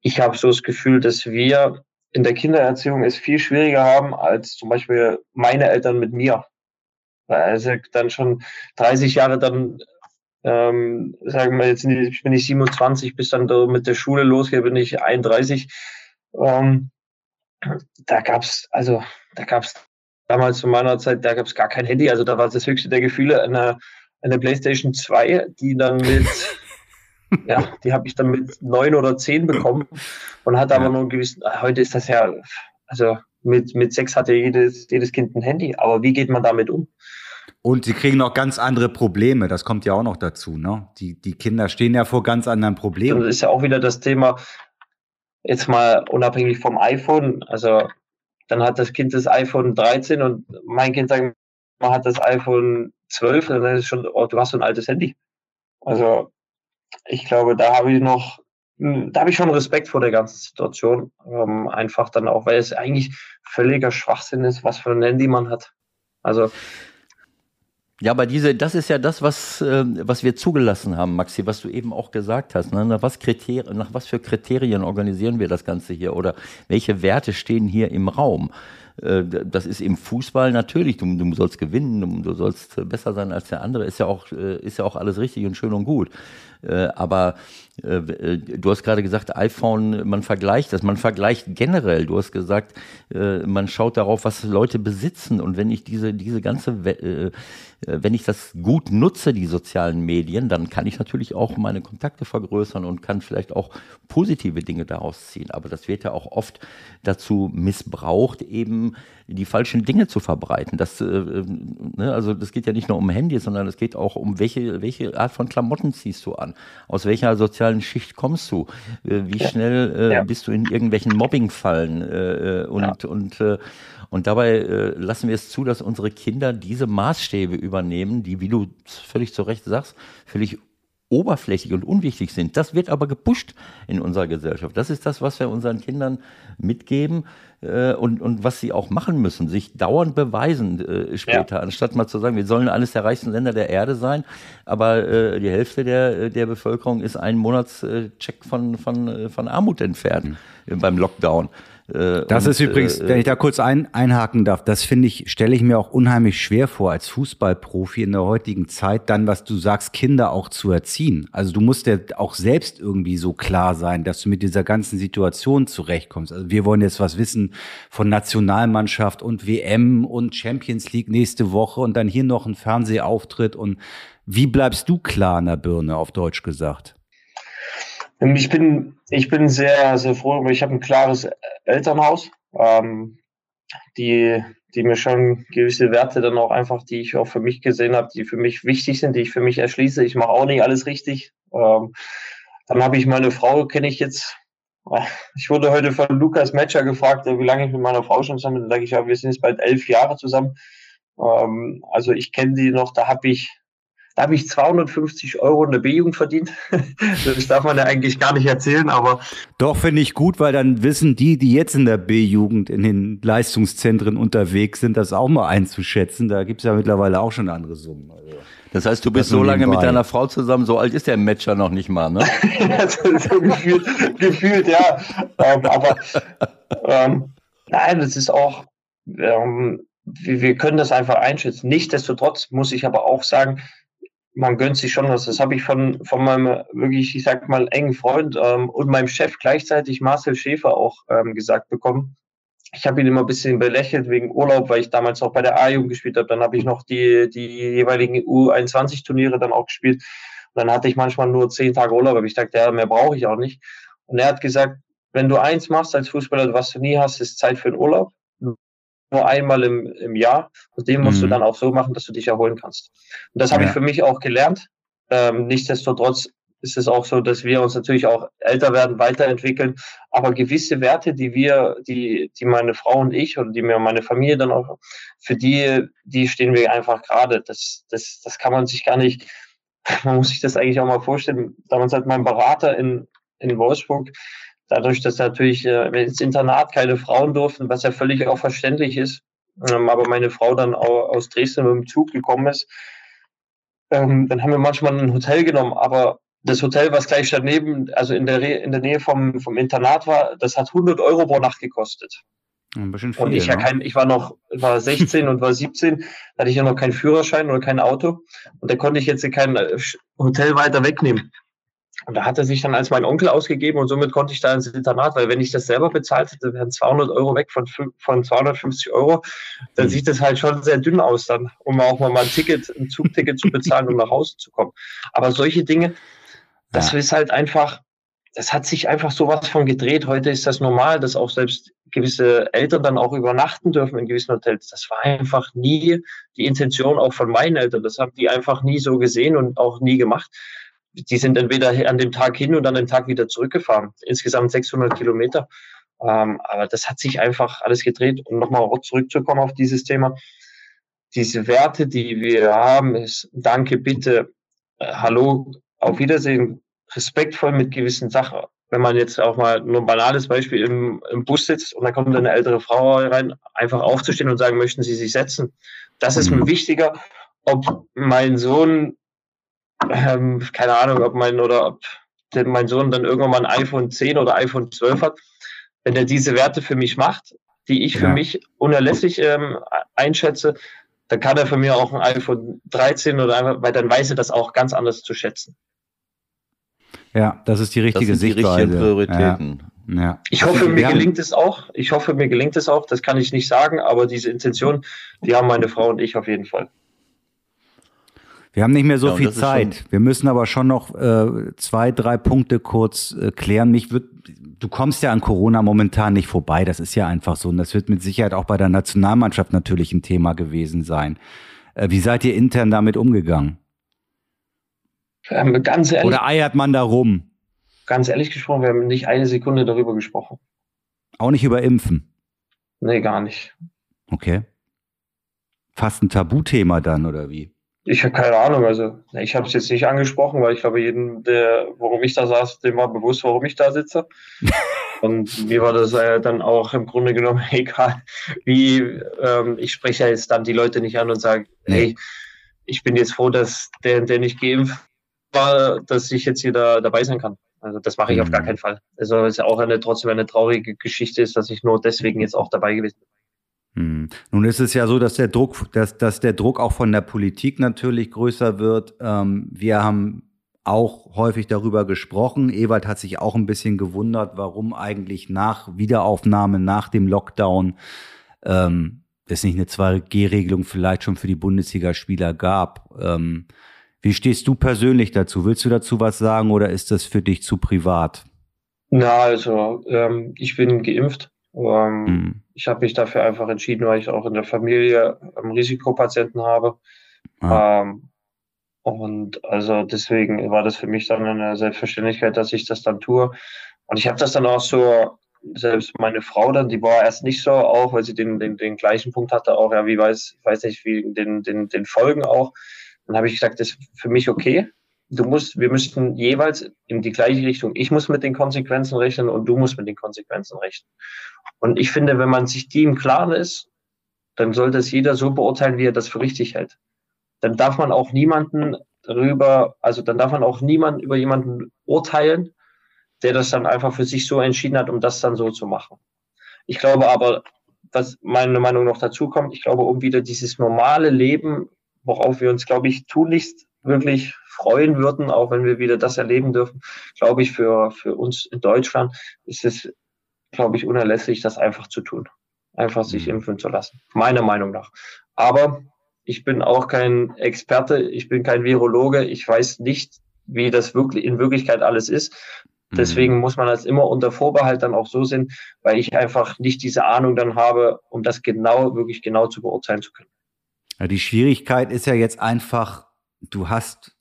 ich habe so das Gefühl, dass wir in der Kindererziehung es viel schwieriger haben als zum Beispiel meine Eltern mit mir. Also dann schon 30 Jahre dann, ähm, sagen wir jetzt bin ich 27, bis dann mit der Schule losgeht, bin ich 31. Ähm, da gab's also da gab's damals zu meiner Zeit, da gab's gar kein Handy. Also da war das höchste der Gefühle eine, eine PlayStation 2, die dann mit ja, die habe ich dann mit neun oder zehn bekommen und hatte aber nur einen gewissen, ah, heute ist das ja, also mit, mit sechs hatte jedes, jedes Kind ein Handy, aber wie geht man damit um? Und sie kriegen noch ganz andere Probleme, das kommt ja auch noch dazu, ne? Die, die Kinder stehen ja vor ganz anderen Problemen. Das ist ja auch wieder das Thema, jetzt mal unabhängig vom iPhone, also dann hat das Kind das iPhone 13 und mein Kind sagt, man hat das iPhone 12 und dann ist es schon, oh, du hast so ein altes Handy. Also ich glaube, da habe ich noch, hm, da habe ich schon Respekt vor der ganzen Situation. Ähm, einfach dann auch, weil es eigentlich völliger Schwachsinn ist, was für ein Handy man hat. Also ja, aber diese, das ist ja das, was, äh, was wir zugelassen haben, Maxi, was du eben auch gesagt hast. Ne? Nach, was Kriterien, nach was für Kriterien organisieren wir das Ganze hier oder welche Werte stehen hier im Raum? Äh, das ist im Fußball natürlich, du, du sollst gewinnen, du, sollst besser sein als der andere, ist ja auch, äh, ist ja auch alles richtig und schön und gut. Äh, aber äh, äh, du hast gerade gesagt, iPhone, man vergleicht das, man vergleicht generell. Du hast gesagt, man schaut darauf, was Leute besitzen. Und wenn ich diese, diese ganze, wenn ich das gut nutze, die sozialen Medien, dann kann ich natürlich auch meine Kontakte vergrößern und kann vielleicht auch positive Dinge daraus ziehen. Aber das wird ja auch oft dazu missbraucht, eben die falschen Dinge zu verbreiten. Das, äh, ne, also das geht ja nicht nur um Handy, sondern es geht auch um welche, welche Art von Klamotten ziehst du an? Aus welcher sozialen Schicht kommst du? Äh, wie schnell äh, ja. bist du in irgendwelchen Mobbingfallen? Äh, äh und, ja. und, äh, und dabei äh, lassen wir es zu, dass unsere Kinder diese Maßstäbe übernehmen, die, wie du völlig zu Recht sagst, völlig oberflächlich und unwichtig sind. Das wird aber gepusht in unserer Gesellschaft. Das ist das, was wir unseren Kindern mitgeben äh, und, und was sie auch machen müssen, sich dauernd beweisen äh, später, ja. anstatt mal zu sagen, wir sollen eines der reichsten Länder der Erde sein, aber äh, die Hälfte der, der Bevölkerung ist einen Monatscheck von, von, von Armut entfernt mhm. beim Lockdown. Äh, das und, ist übrigens, äh, wenn ich da kurz ein, einhaken darf, das finde ich, stelle ich mir auch unheimlich schwer vor, als Fußballprofi in der heutigen Zeit, dann, was du sagst, Kinder auch zu erziehen. Also du musst ja auch selbst irgendwie so klar sein, dass du mit dieser ganzen Situation zurechtkommst. Also wir wollen jetzt was wissen von Nationalmannschaft und WM und Champions League nächste Woche und dann hier noch ein Fernsehauftritt und wie bleibst du klar in der Birne, auf Deutsch gesagt? Ähm, ich bin, ich bin sehr, sehr froh, weil ich habe ein klares Elternhaus, ähm, die, die mir schon gewisse Werte dann auch einfach, die ich auch für mich gesehen habe, die für mich wichtig sind, die ich für mich erschließe. Ich mache auch nicht alles richtig. Ähm, dann habe ich meine Frau, kenne ich jetzt. Ich wurde heute von Lukas Matcher gefragt, wie lange ich mit meiner Frau schon zusammen bin. Da sage ich, ja, wir sind jetzt bald elf Jahre zusammen. Ähm, also ich kenne die noch, da habe ich da habe ich 250 Euro in der B-Jugend verdient. das darf man ja eigentlich gar nicht erzählen, aber. Doch, finde ich gut, weil dann wissen die, die jetzt in der B-Jugend in den Leistungszentren unterwegs sind, das auch mal einzuschätzen. Da gibt es ja mittlerweile auch schon andere Summen. Also, das heißt, du bist so lange mit deiner Frau zusammen, so alt ist der Matcher noch nicht mal, ne? so gefühlt, gefühlt, ja. Ähm, aber ähm, nein, das ist auch. Ähm, wir, wir können das einfach einschätzen. Nichtsdestotrotz muss ich aber auch sagen, man gönnt sich schon was. Das habe ich von, von meinem wirklich, ich sag mal, engen Freund ähm, und meinem Chef gleichzeitig Marcel Schäfer auch ähm, gesagt bekommen. ich habe ihn immer ein bisschen belächelt wegen Urlaub, weil ich damals auch bei der A-Jugend gespielt habe. Dann habe ich noch die, die jeweiligen U21-Turniere dann auch gespielt. Und dann hatte ich manchmal nur zehn Tage Urlaub, aber ich dachte, ja, mehr brauche ich auch nicht. Und er hat gesagt, wenn du eins machst als Fußballer, was du nie hast, ist Zeit für einen Urlaub. Nur einmal im, im Jahr. Und den musst mhm. du dann auch so machen, dass du dich erholen kannst. Und das habe ja. ich für mich auch gelernt. Ähm, nichtsdestotrotz ist es auch so, dass wir uns natürlich auch älter werden, weiterentwickeln. Aber gewisse Werte, die wir, die, die meine Frau und ich und die mir meine Familie dann auch, für die, die stehen wir einfach gerade. Das, das, das kann man sich gar nicht, man muss sich das eigentlich auch mal vorstellen. Damals hat mein Berater in, in Wolfsburg, dadurch, dass natürlich äh, ins Internat keine Frauen durften, was ja völlig auch verständlich ist, ähm, aber meine Frau dann auch aus Dresden mit dem Zug gekommen ist, ähm, dann haben wir manchmal ein Hotel genommen, aber das Hotel, was gleich daneben, also in der, in der Nähe vom, vom Internat war, das hat 100 Euro pro Nacht gekostet. Ein bisschen viel, und ich, ja ne? kein, ich war noch war 16 und war 17, da hatte ich ja noch keinen Führerschein oder kein Auto. Und da konnte ich jetzt kein äh, Hotel weiter wegnehmen. Und da hat er sich dann als mein Onkel ausgegeben und somit konnte ich da ins Internat, weil wenn ich das selber bezahlt hätte, wären 200 Euro weg von, von 250 Euro. Dann mhm. sieht das halt schon sehr dünn aus dann, um auch mal ein Ticket, ein Zugticket zu bezahlen, um nach Hause zu kommen. Aber solche Dinge, das ja. ist halt einfach, das hat sich einfach sowas von gedreht. Heute ist das normal, dass auch selbst gewisse Eltern dann auch übernachten dürfen in gewissen Hotels. Das war einfach nie die Intention auch von meinen Eltern. Das haben die einfach nie so gesehen und auch nie gemacht. Die sind entweder an dem Tag hin und an dem Tag wieder zurückgefahren. Insgesamt 600 Kilometer. Ähm, aber das hat sich einfach alles gedreht. Und nochmal zurückzukommen auf dieses Thema. Diese Werte, die wir haben, ist Danke, bitte, äh, Hallo, auf Wiedersehen, respektvoll mit gewissen Sachen. Wenn man jetzt auch mal nur ein banales Beispiel im, im Bus sitzt und da kommt eine ältere Frau rein, einfach aufzustehen und sagen, möchten Sie sich setzen. Das ist mir mhm. wichtiger, ob mein Sohn, ähm, keine Ahnung, ob mein oder ob mein Sohn dann irgendwann mal ein iPhone 10 oder iPhone 12 hat, wenn er diese Werte für mich macht, die ich für ja. mich unerlässlich ähm, einschätze, dann kann er für mich auch ein iPhone 13 oder einfach, weil dann weiß er das auch ganz anders zu schätzen. Ja, das ist die richtige das sind die Sichtweise. Prioritäten. Ja. ja. Ich hoffe, mir gelingt es auch. Ich hoffe, mir gelingt es auch. Das kann ich nicht sagen, aber diese Intention, die haben meine Frau und ich auf jeden Fall. Wir haben nicht mehr so ja, viel Zeit. Wir müssen aber schon noch äh, zwei, drei Punkte kurz äh, klären. Mich wird, du kommst ja an Corona momentan nicht vorbei. Das ist ja einfach so. Und das wird mit Sicherheit auch bei der Nationalmannschaft natürlich ein Thema gewesen sein. Äh, wie seid ihr intern damit umgegangen? Ähm, ganz ehrlich, Oder eiert man da rum? Ganz ehrlich gesprochen, wir haben nicht eine Sekunde darüber gesprochen. Auch nicht über Impfen? Nee, gar nicht. Okay. Fast ein Tabuthema dann, oder wie? Ich habe keine Ahnung. Also, ich habe es jetzt nicht angesprochen, weil ich glaube, jedem, der, warum ich da saß, dem war bewusst, warum ich da sitze. Und mir war das äh, dann auch im Grunde genommen egal, wie ähm, ich spreche ja jetzt dann die Leute nicht an und sage, hey, ich bin jetzt froh, dass der, der nicht geimpft war, dass ich jetzt hier da, dabei sein kann. Also das mache ich auf gar mhm. keinen Fall. Also es ist ja auch eine trotzdem eine traurige Geschichte ist, dass ich nur deswegen jetzt auch dabei gewesen bin. Mhm. Nun ist es ja so, dass der Druck, dass, dass der Druck auch von der Politik natürlich größer wird. Ähm, wir haben auch häufig darüber gesprochen. Ewald hat sich auch ein bisschen gewundert, warum eigentlich nach Wiederaufnahme, nach dem Lockdown, ähm, es nicht eine 2G-Regelung vielleicht schon für die Bundesligaspieler gab. Ähm, wie stehst du persönlich dazu? Willst du dazu was sagen oder ist das für dich zu privat? Na, also ähm, ich bin geimpft. Ähm, hm. Ich habe mich dafür einfach entschieden, weil ich auch in der Familie ähm, Risikopatienten habe. Ah. Ähm, und also deswegen war das für mich dann eine Selbstverständlichkeit, dass ich das dann tue. Und ich habe das dann auch so, selbst meine Frau dann, die war erst nicht so auch, weil sie den, den, den gleichen Punkt hatte, auch, ja, wie weiß, ich weiß nicht, wie den, den, den Folgen auch. Dann habe ich gesagt, das ist für mich okay. Du musst, wir müssten jeweils in die gleiche Richtung. Ich muss mit den Konsequenzen rechnen und du musst mit den Konsequenzen rechnen. Und ich finde, wenn man sich die im Klaren ist, dann sollte es jeder so beurteilen, wie er das für richtig hält. Dann darf man auch niemanden darüber, also dann darf man auch niemanden über jemanden urteilen, der das dann einfach für sich so entschieden hat, um das dann so zu machen. Ich glaube aber, was meine Meinung noch dazu kommt, ich glaube, um wieder dieses normale Leben worauf wir uns, glaube ich, tunlichst wirklich freuen würden, auch wenn wir wieder das erleben dürfen, glaube ich, für, für uns in Deutschland ist es, glaube ich, unerlässlich, das einfach zu tun. einfach sich mhm. impfen zu lassen. Meiner Meinung nach. Aber ich bin auch kein Experte, ich bin kein Virologe, ich weiß nicht, wie das wirklich in Wirklichkeit alles ist. Deswegen mhm. muss man das immer unter Vorbehalt dann auch so sehen, weil ich einfach nicht diese Ahnung dann habe, um das genau, wirklich genau zu beurteilen zu können. Ja, die Schwierigkeit ist ja jetzt einfach, du hast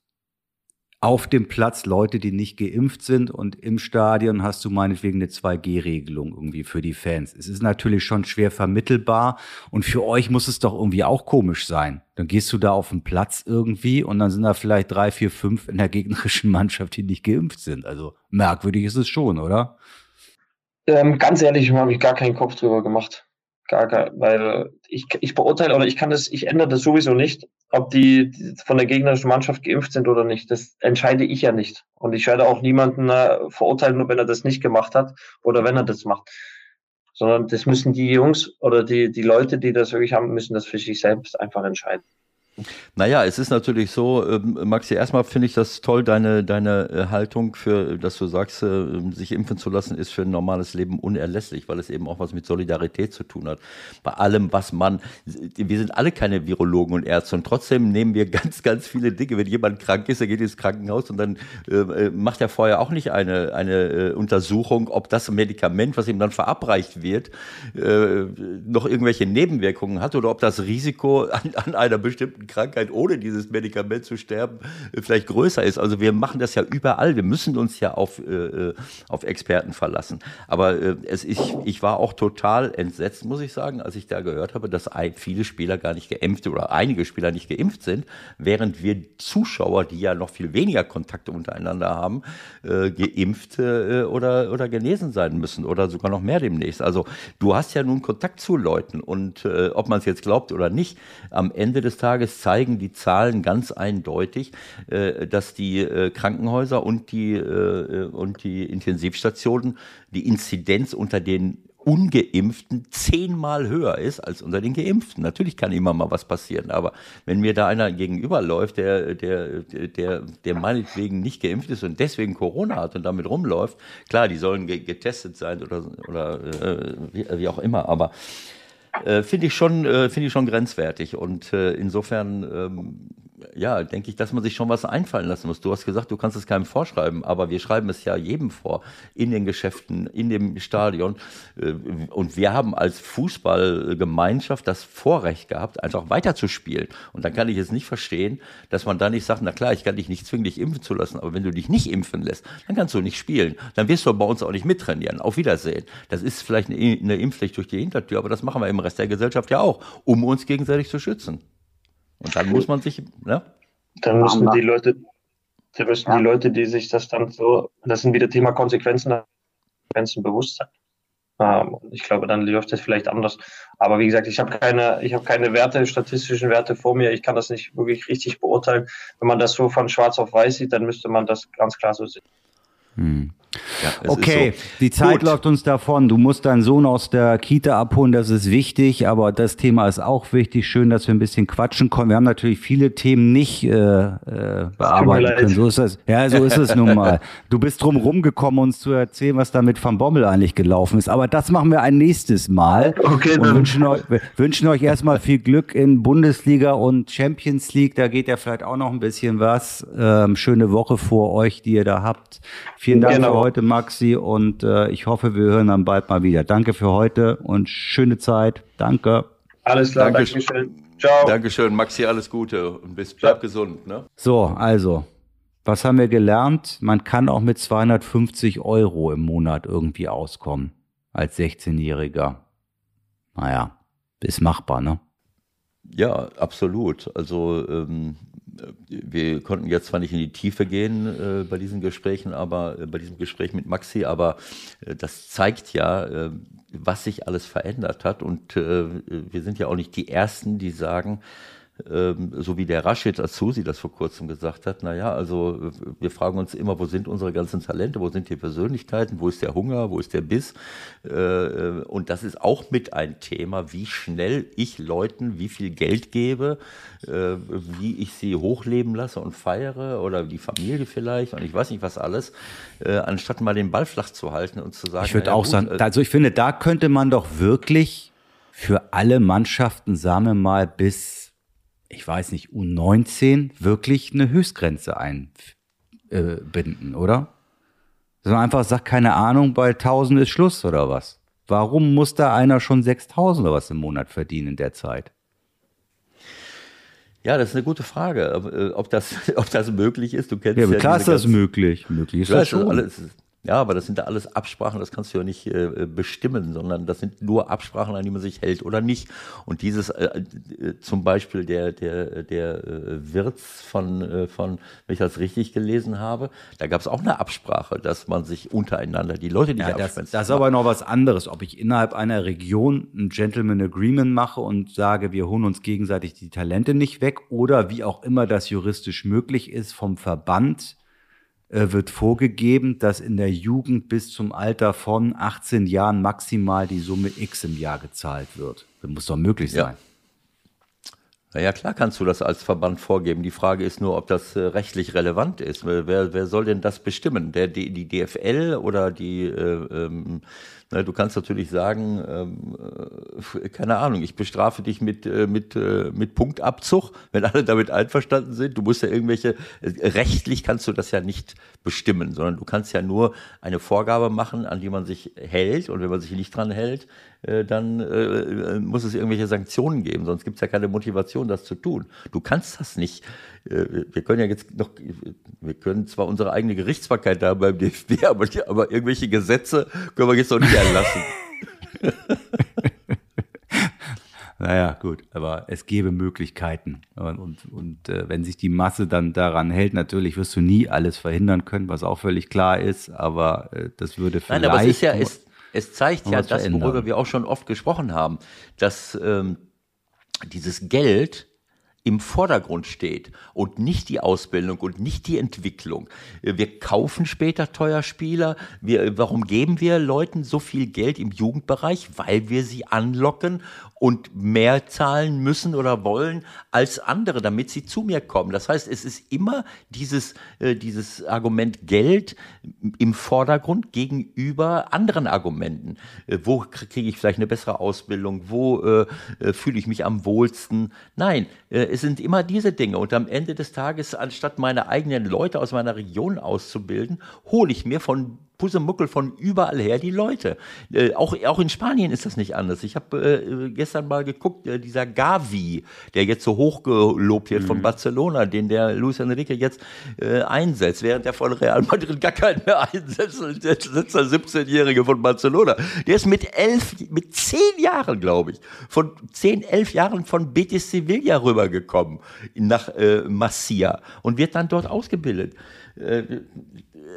auf dem Platz Leute, die nicht geimpft sind und im Stadion hast du meinetwegen eine 2G-Regelung irgendwie für die Fans. Es ist natürlich schon schwer vermittelbar und für euch muss es doch irgendwie auch komisch sein. Dann gehst du da auf den Platz irgendwie und dann sind da vielleicht drei, vier, fünf in der gegnerischen Mannschaft, die nicht geimpft sind. Also merkwürdig ist es schon, oder? Ähm, ganz ehrlich, habe ich gar keinen Kopf drüber gemacht. Gar, gar, weil ich, ich beurteile oder ich kann das, ich ändere das sowieso nicht, ob die, von der gegnerischen Mannschaft geimpft sind oder nicht. Das entscheide ich ja nicht. Und ich werde auch niemanden äh, verurteilen, nur wenn er das nicht gemacht hat oder wenn er das macht. Sondern das müssen die Jungs oder die, die Leute, die das wirklich haben, müssen das für sich selbst einfach entscheiden. Naja, es ist natürlich so, ähm, Maxi, erstmal finde ich das toll, deine, deine äh, Haltung für, dass du sagst, äh, sich impfen zu lassen, ist für ein normales Leben unerlässlich, weil es eben auch was mit Solidarität zu tun hat. Bei allem, was man, wir sind alle keine Virologen und Ärzte und trotzdem nehmen wir ganz, ganz viele Dinge. Wenn jemand krank ist, er geht ins Krankenhaus und dann äh, macht er vorher auch nicht eine, eine Untersuchung, ob das Medikament, was ihm dann verabreicht wird, noch irgendwelche Nebenwirkungen hat oder ob das Risiko an, an einer bestimmten Krankheit ohne dieses Medikament zu sterben äh, vielleicht größer ist. Also wir machen das ja überall. Wir müssen uns ja auf, äh, äh auf Experten verlassen. Aber äh, es, ich, ich war auch total entsetzt, muss ich sagen, als ich da gehört habe, dass viele Spieler gar nicht geimpft oder einige Spieler nicht geimpft sind, während wir Zuschauer, die ja noch viel weniger Kontakte untereinander haben, äh, geimpft äh, oder, oder genesen sein müssen oder sogar noch mehr demnächst. Also du hast ja nun Kontakt zu Leuten und äh, ob man es jetzt glaubt oder nicht, am Ende des Tages zeigen die Zahlen ganz eindeutig, äh, dass die äh, Krankenhäuser und die, äh, und die Intensivstationen die Inzidenz unter den Ungeimpften zehnmal höher ist als unter den Geimpften. Natürlich kann immer mal was passieren, aber wenn mir da einer gegenüberläuft, der, der, der, der meinetwegen nicht geimpft ist und deswegen Corona hat und damit rumläuft, klar, die sollen getestet sein oder, oder äh, wie, wie auch immer, aber äh, finde ich schon, äh, finde ich schon grenzwertig. Und äh, insofern ähm, ja, denke ich, dass man sich schon was einfallen lassen muss. Du hast gesagt, du kannst es keinem vorschreiben, aber wir schreiben es ja jedem vor, in den Geschäften, in dem Stadion. Äh, und wir haben als Fußballgemeinschaft das Vorrecht gehabt, einfach weiterzuspielen. Und dann kann ich es nicht verstehen, dass man da nicht sagt, na klar, ich kann dich nicht zwingen, dich impfen zu lassen, aber wenn du dich nicht impfen lässt, dann kannst du nicht spielen. Dann wirst du bei uns auch nicht mittrainieren. Auf Wiedersehen. Das ist vielleicht eine Impfpflicht durch die Hintertür, aber das machen wir im Rest der Gesellschaft ja auch, um uns gegenseitig zu schützen. Und dann muss man sich, ne? Dann müssen die Leute, dann müssen ja. die Leute, die sich das dann so, das sind wieder Thema Konsequenzen, Konsequenzen bewusst sein. Ähm, ich glaube, dann läuft das vielleicht anders. Aber wie gesagt, ich habe keine, ich habe keine Werte, statistischen Werte vor mir. Ich kann das nicht wirklich richtig beurteilen. Wenn man das so von schwarz auf weiß sieht, dann müsste man das ganz klar so sehen. Hm. Ja, okay, so. die Zeit Gut. läuft uns davon. Du musst deinen Sohn aus der Kita abholen, das ist wichtig, aber das Thema ist auch wichtig. Schön, dass wir ein bisschen quatschen konnten. Wir haben natürlich viele Themen nicht äh, äh, bearbeiten können. So ist das. Ja, so ist es nun mal. Du bist drum rumgekommen, uns zu erzählen, was da mit Van Bommel eigentlich gelaufen ist. Aber das machen wir ein nächstes Mal. Okay, und wünschen euch, wünschen euch erstmal viel Glück in Bundesliga und Champions League. Da geht ja vielleicht auch noch ein bisschen was. Ähm, schöne Woche vor euch, die ihr da habt. Vielen Dank genau. Heute, Maxi, und äh, ich hoffe, wir hören dann bald mal wieder. Danke für heute und schöne Zeit. Danke. Alles klar, Dankeschön. Dankeschön. Ciao. Dankeschön, Maxi, alles Gute und bis bleib ja. gesund. Ne? So, also, was haben wir gelernt? Man kann auch mit 250 Euro im Monat irgendwie auskommen als 16-Jähriger. Naja, ist machbar, ne? Ja, absolut. Also ähm, wir konnten jetzt zwar nicht in die Tiefe gehen äh, bei diesen Gesprächen, aber äh, bei diesem Gespräch mit Maxi, aber äh, das zeigt ja, äh, was sich alles verändert hat. Und äh, wir sind ja auch nicht die Ersten, die sagen, ähm, so wie der Rashid Azusi das vor kurzem gesagt hat, naja, also wir fragen uns immer, wo sind unsere ganzen Talente, wo sind die Persönlichkeiten, wo ist der Hunger, wo ist der Biss? Äh, äh, und das ist auch mit ein Thema, wie schnell ich Leuten wie viel Geld gebe, äh, wie ich sie hochleben lasse und feiere oder die Familie vielleicht und ich weiß nicht was alles, anstatt mal den Ball flach zu halten und zu sagen. Ich würde auch gut, sagen, also ich finde, da könnte man doch wirklich für alle Mannschaften, sagen wir mal, bis, ich weiß nicht, U19 wirklich eine Höchstgrenze einbinden, äh, oder? Dass man einfach sagt, keine Ahnung, bei 1000 ist Schluss oder was? Warum muss da einer schon 6000 oder was im Monat verdienen in der Zeit? Ja, das ist eine gute Frage, äh, ob das, ob das möglich ist. Du kennst ja, ja klar ist das möglich. Möglich ist das schon. Alles, ja, aber das sind ja alles Absprachen, das kannst du ja nicht äh, bestimmen, sondern das sind nur Absprachen, an die man sich hält oder nicht. Und dieses äh, äh, zum Beispiel der, der, der äh, Wirts von, äh, von, wenn ich das richtig gelesen habe, da gab es auch eine Absprache, dass man sich untereinander, die Leute nicht ja, das, das ist aber noch was anderes, ob ich innerhalb einer Region ein Gentleman Agreement mache und sage, wir holen uns gegenseitig die Talente nicht weg oder wie auch immer das juristisch möglich ist vom Verband wird vorgegeben, dass in der Jugend bis zum Alter von 18 Jahren maximal die Summe X im Jahr gezahlt wird. Das muss doch möglich sein. Ja. Naja, klar kannst du das als Verband vorgeben. Die Frage ist nur, ob das äh, rechtlich relevant ist. Wer, wer soll denn das bestimmen? Der, die, die DFL oder die äh, ähm, du kannst natürlich sagen, ähm, äh, keine Ahnung, ich bestrafe dich mit, äh, mit, äh, mit Punktabzug, wenn alle damit einverstanden sind. Du musst ja irgendwelche, rechtlich kannst du das ja nicht bestimmen, sondern du kannst ja nur eine Vorgabe machen, an die man sich hält. Und wenn man sich nicht dran hält, äh, dann äh, muss es irgendwelche Sanktionen geben, sonst gibt es ja keine Motivation, das zu tun. Du kannst das nicht äh, wir können ja jetzt noch, wir können zwar unsere eigene Gerichtsbarkeit da beim DFB, aber, aber irgendwelche Gesetze können wir jetzt noch nicht erlassen. Naja, gut, aber es gäbe Möglichkeiten. Und, und, und äh, wenn sich die Masse dann daran hält, natürlich wirst du nie alles verhindern können, was auch völlig klar ist, aber äh, das würde vielleicht. Nein, aber es ist ja, es, es zeigt ja das, worüber wir auch schon oft gesprochen haben, dass ähm, dieses Geld im Vordergrund steht und nicht die Ausbildung und nicht die Entwicklung. Wir kaufen später teuer Spieler. Wir, warum geben wir Leuten so viel Geld im Jugendbereich? Weil wir sie anlocken und mehr zahlen müssen oder wollen als andere, damit sie zu mir kommen. Das heißt, es ist immer dieses, äh, dieses Argument Geld im Vordergrund gegenüber anderen Argumenten. Äh, wo kriege ich vielleicht eine bessere Ausbildung? Wo äh, äh fühle ich mich am wohlsten? Nein, äh, es sind immer diese Dinge. Und am Ende des Tages, anstatt meine eigenen Leute aus meiner Region auszubilden, hole ich mir von Pussemuckel von überall her die Leute. Äh, auch, auch in Spanien ist das nicht anders. Ich habe äh, gestern mal geguckt, äh, dieser Gavi, der jetzt so hochgelobt wird mhm. von Barcelona, den der Luis Enrique jetzt äh, einsetzt, während der von Real Madrid gar keinen mehr einsetzt. Sitzt der 17-Jährige von Barcelona. Der ist mit elf, mit zehn Jahren, glaube ich, von zehn, elf Jahren von Betis Sevilla rübergekommen nach äh, Masia und wird dann dort ausgebildet.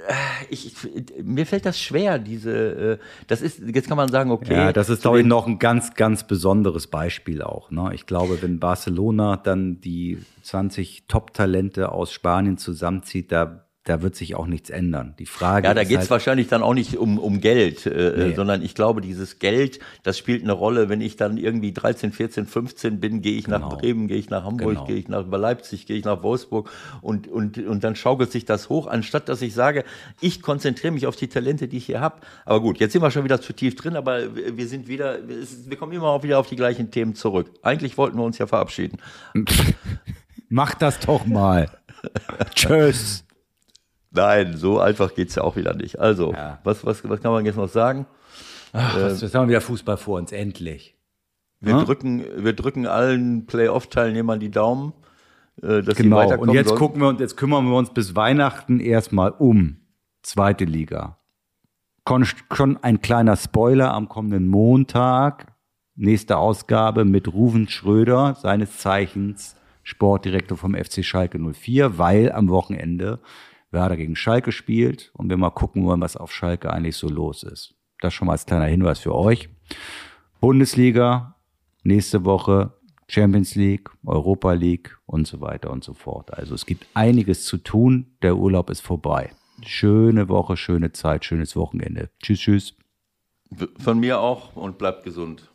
Äh, ich, mir fällt das schwer, diese, äh, das ist, jetzt kann man sagen, okay. Ja, das ist, glaube ich, noch ein ganz, ganz besonderes Beispiel auch. Ne? Ich glaube, wenn Barcelona dann die 20 Top-Talente aus Spanien zusammenzieht, da da wird sich auch nichts ändern. Die Frage Ja, da geht es halt wahrscheinlich dann auch nicht um, um Geld, äh, nee. sondern ich glaube, dieses Geld, das spielt eine Rolle. Wenn ich dann irgendwie 13, 14, 15 bin, gehe ich genau. nach Bremen, gehe ich nach Hamburg, genau. gehe ich nach Leipzig, gehe ich nach Wolfsburg und, und, und dann schaukelt sich das hoch, anstatt dass ich sage, ich konzentriere mich auf die Talente, die ich hier habe. Aber gut, jetzt sind wir schon wieder zu tief drin, aber wir sind wieder, wir kommen immer auch wieder auf die gleichen Themen zurück. Eigentlich wollten wir uns ja verabschieden. Mach das doch mal. Tschüss. Nein, so einfach geht es ja auch wieder nicht. Also, ja. was, was, was kann man jetzt noch sagen? Ach, was, jetzt haben wir wieder Fußball vor uns, endlich. Wir, hm? drücken, wir drücken allen Playoff-Teilnehmern die Daumen, äh, dass genau. sie weiterkommen Und jetzt sollen. gucken wir uns, jetzt kümmern wir uns bis Weihnachten erstmal um zweite Liga. Schon ein kleiner Spoiler am kommenden Montag, nächste Ausgabe mit Ruven Schröder, seines Zeichens Sportdirektor vom FC Schalke 04, weil am Wochenende Werder gegen Schalke spielt und wir mal gucken wollen, was auf Schalke eigentlich so los ist. Das schon mal als kleiner Hinweis für euch. Bundesliga, nächste Woche Champions League, Europa League und so weiter und so fort. Also es gibt einiges zu tun. Der Urlaub ist vorbei. Schöne Woche, schöne Zeit, schönes Wochenende. Tschüss, tschüss. Von mir auch und bleibt gesund.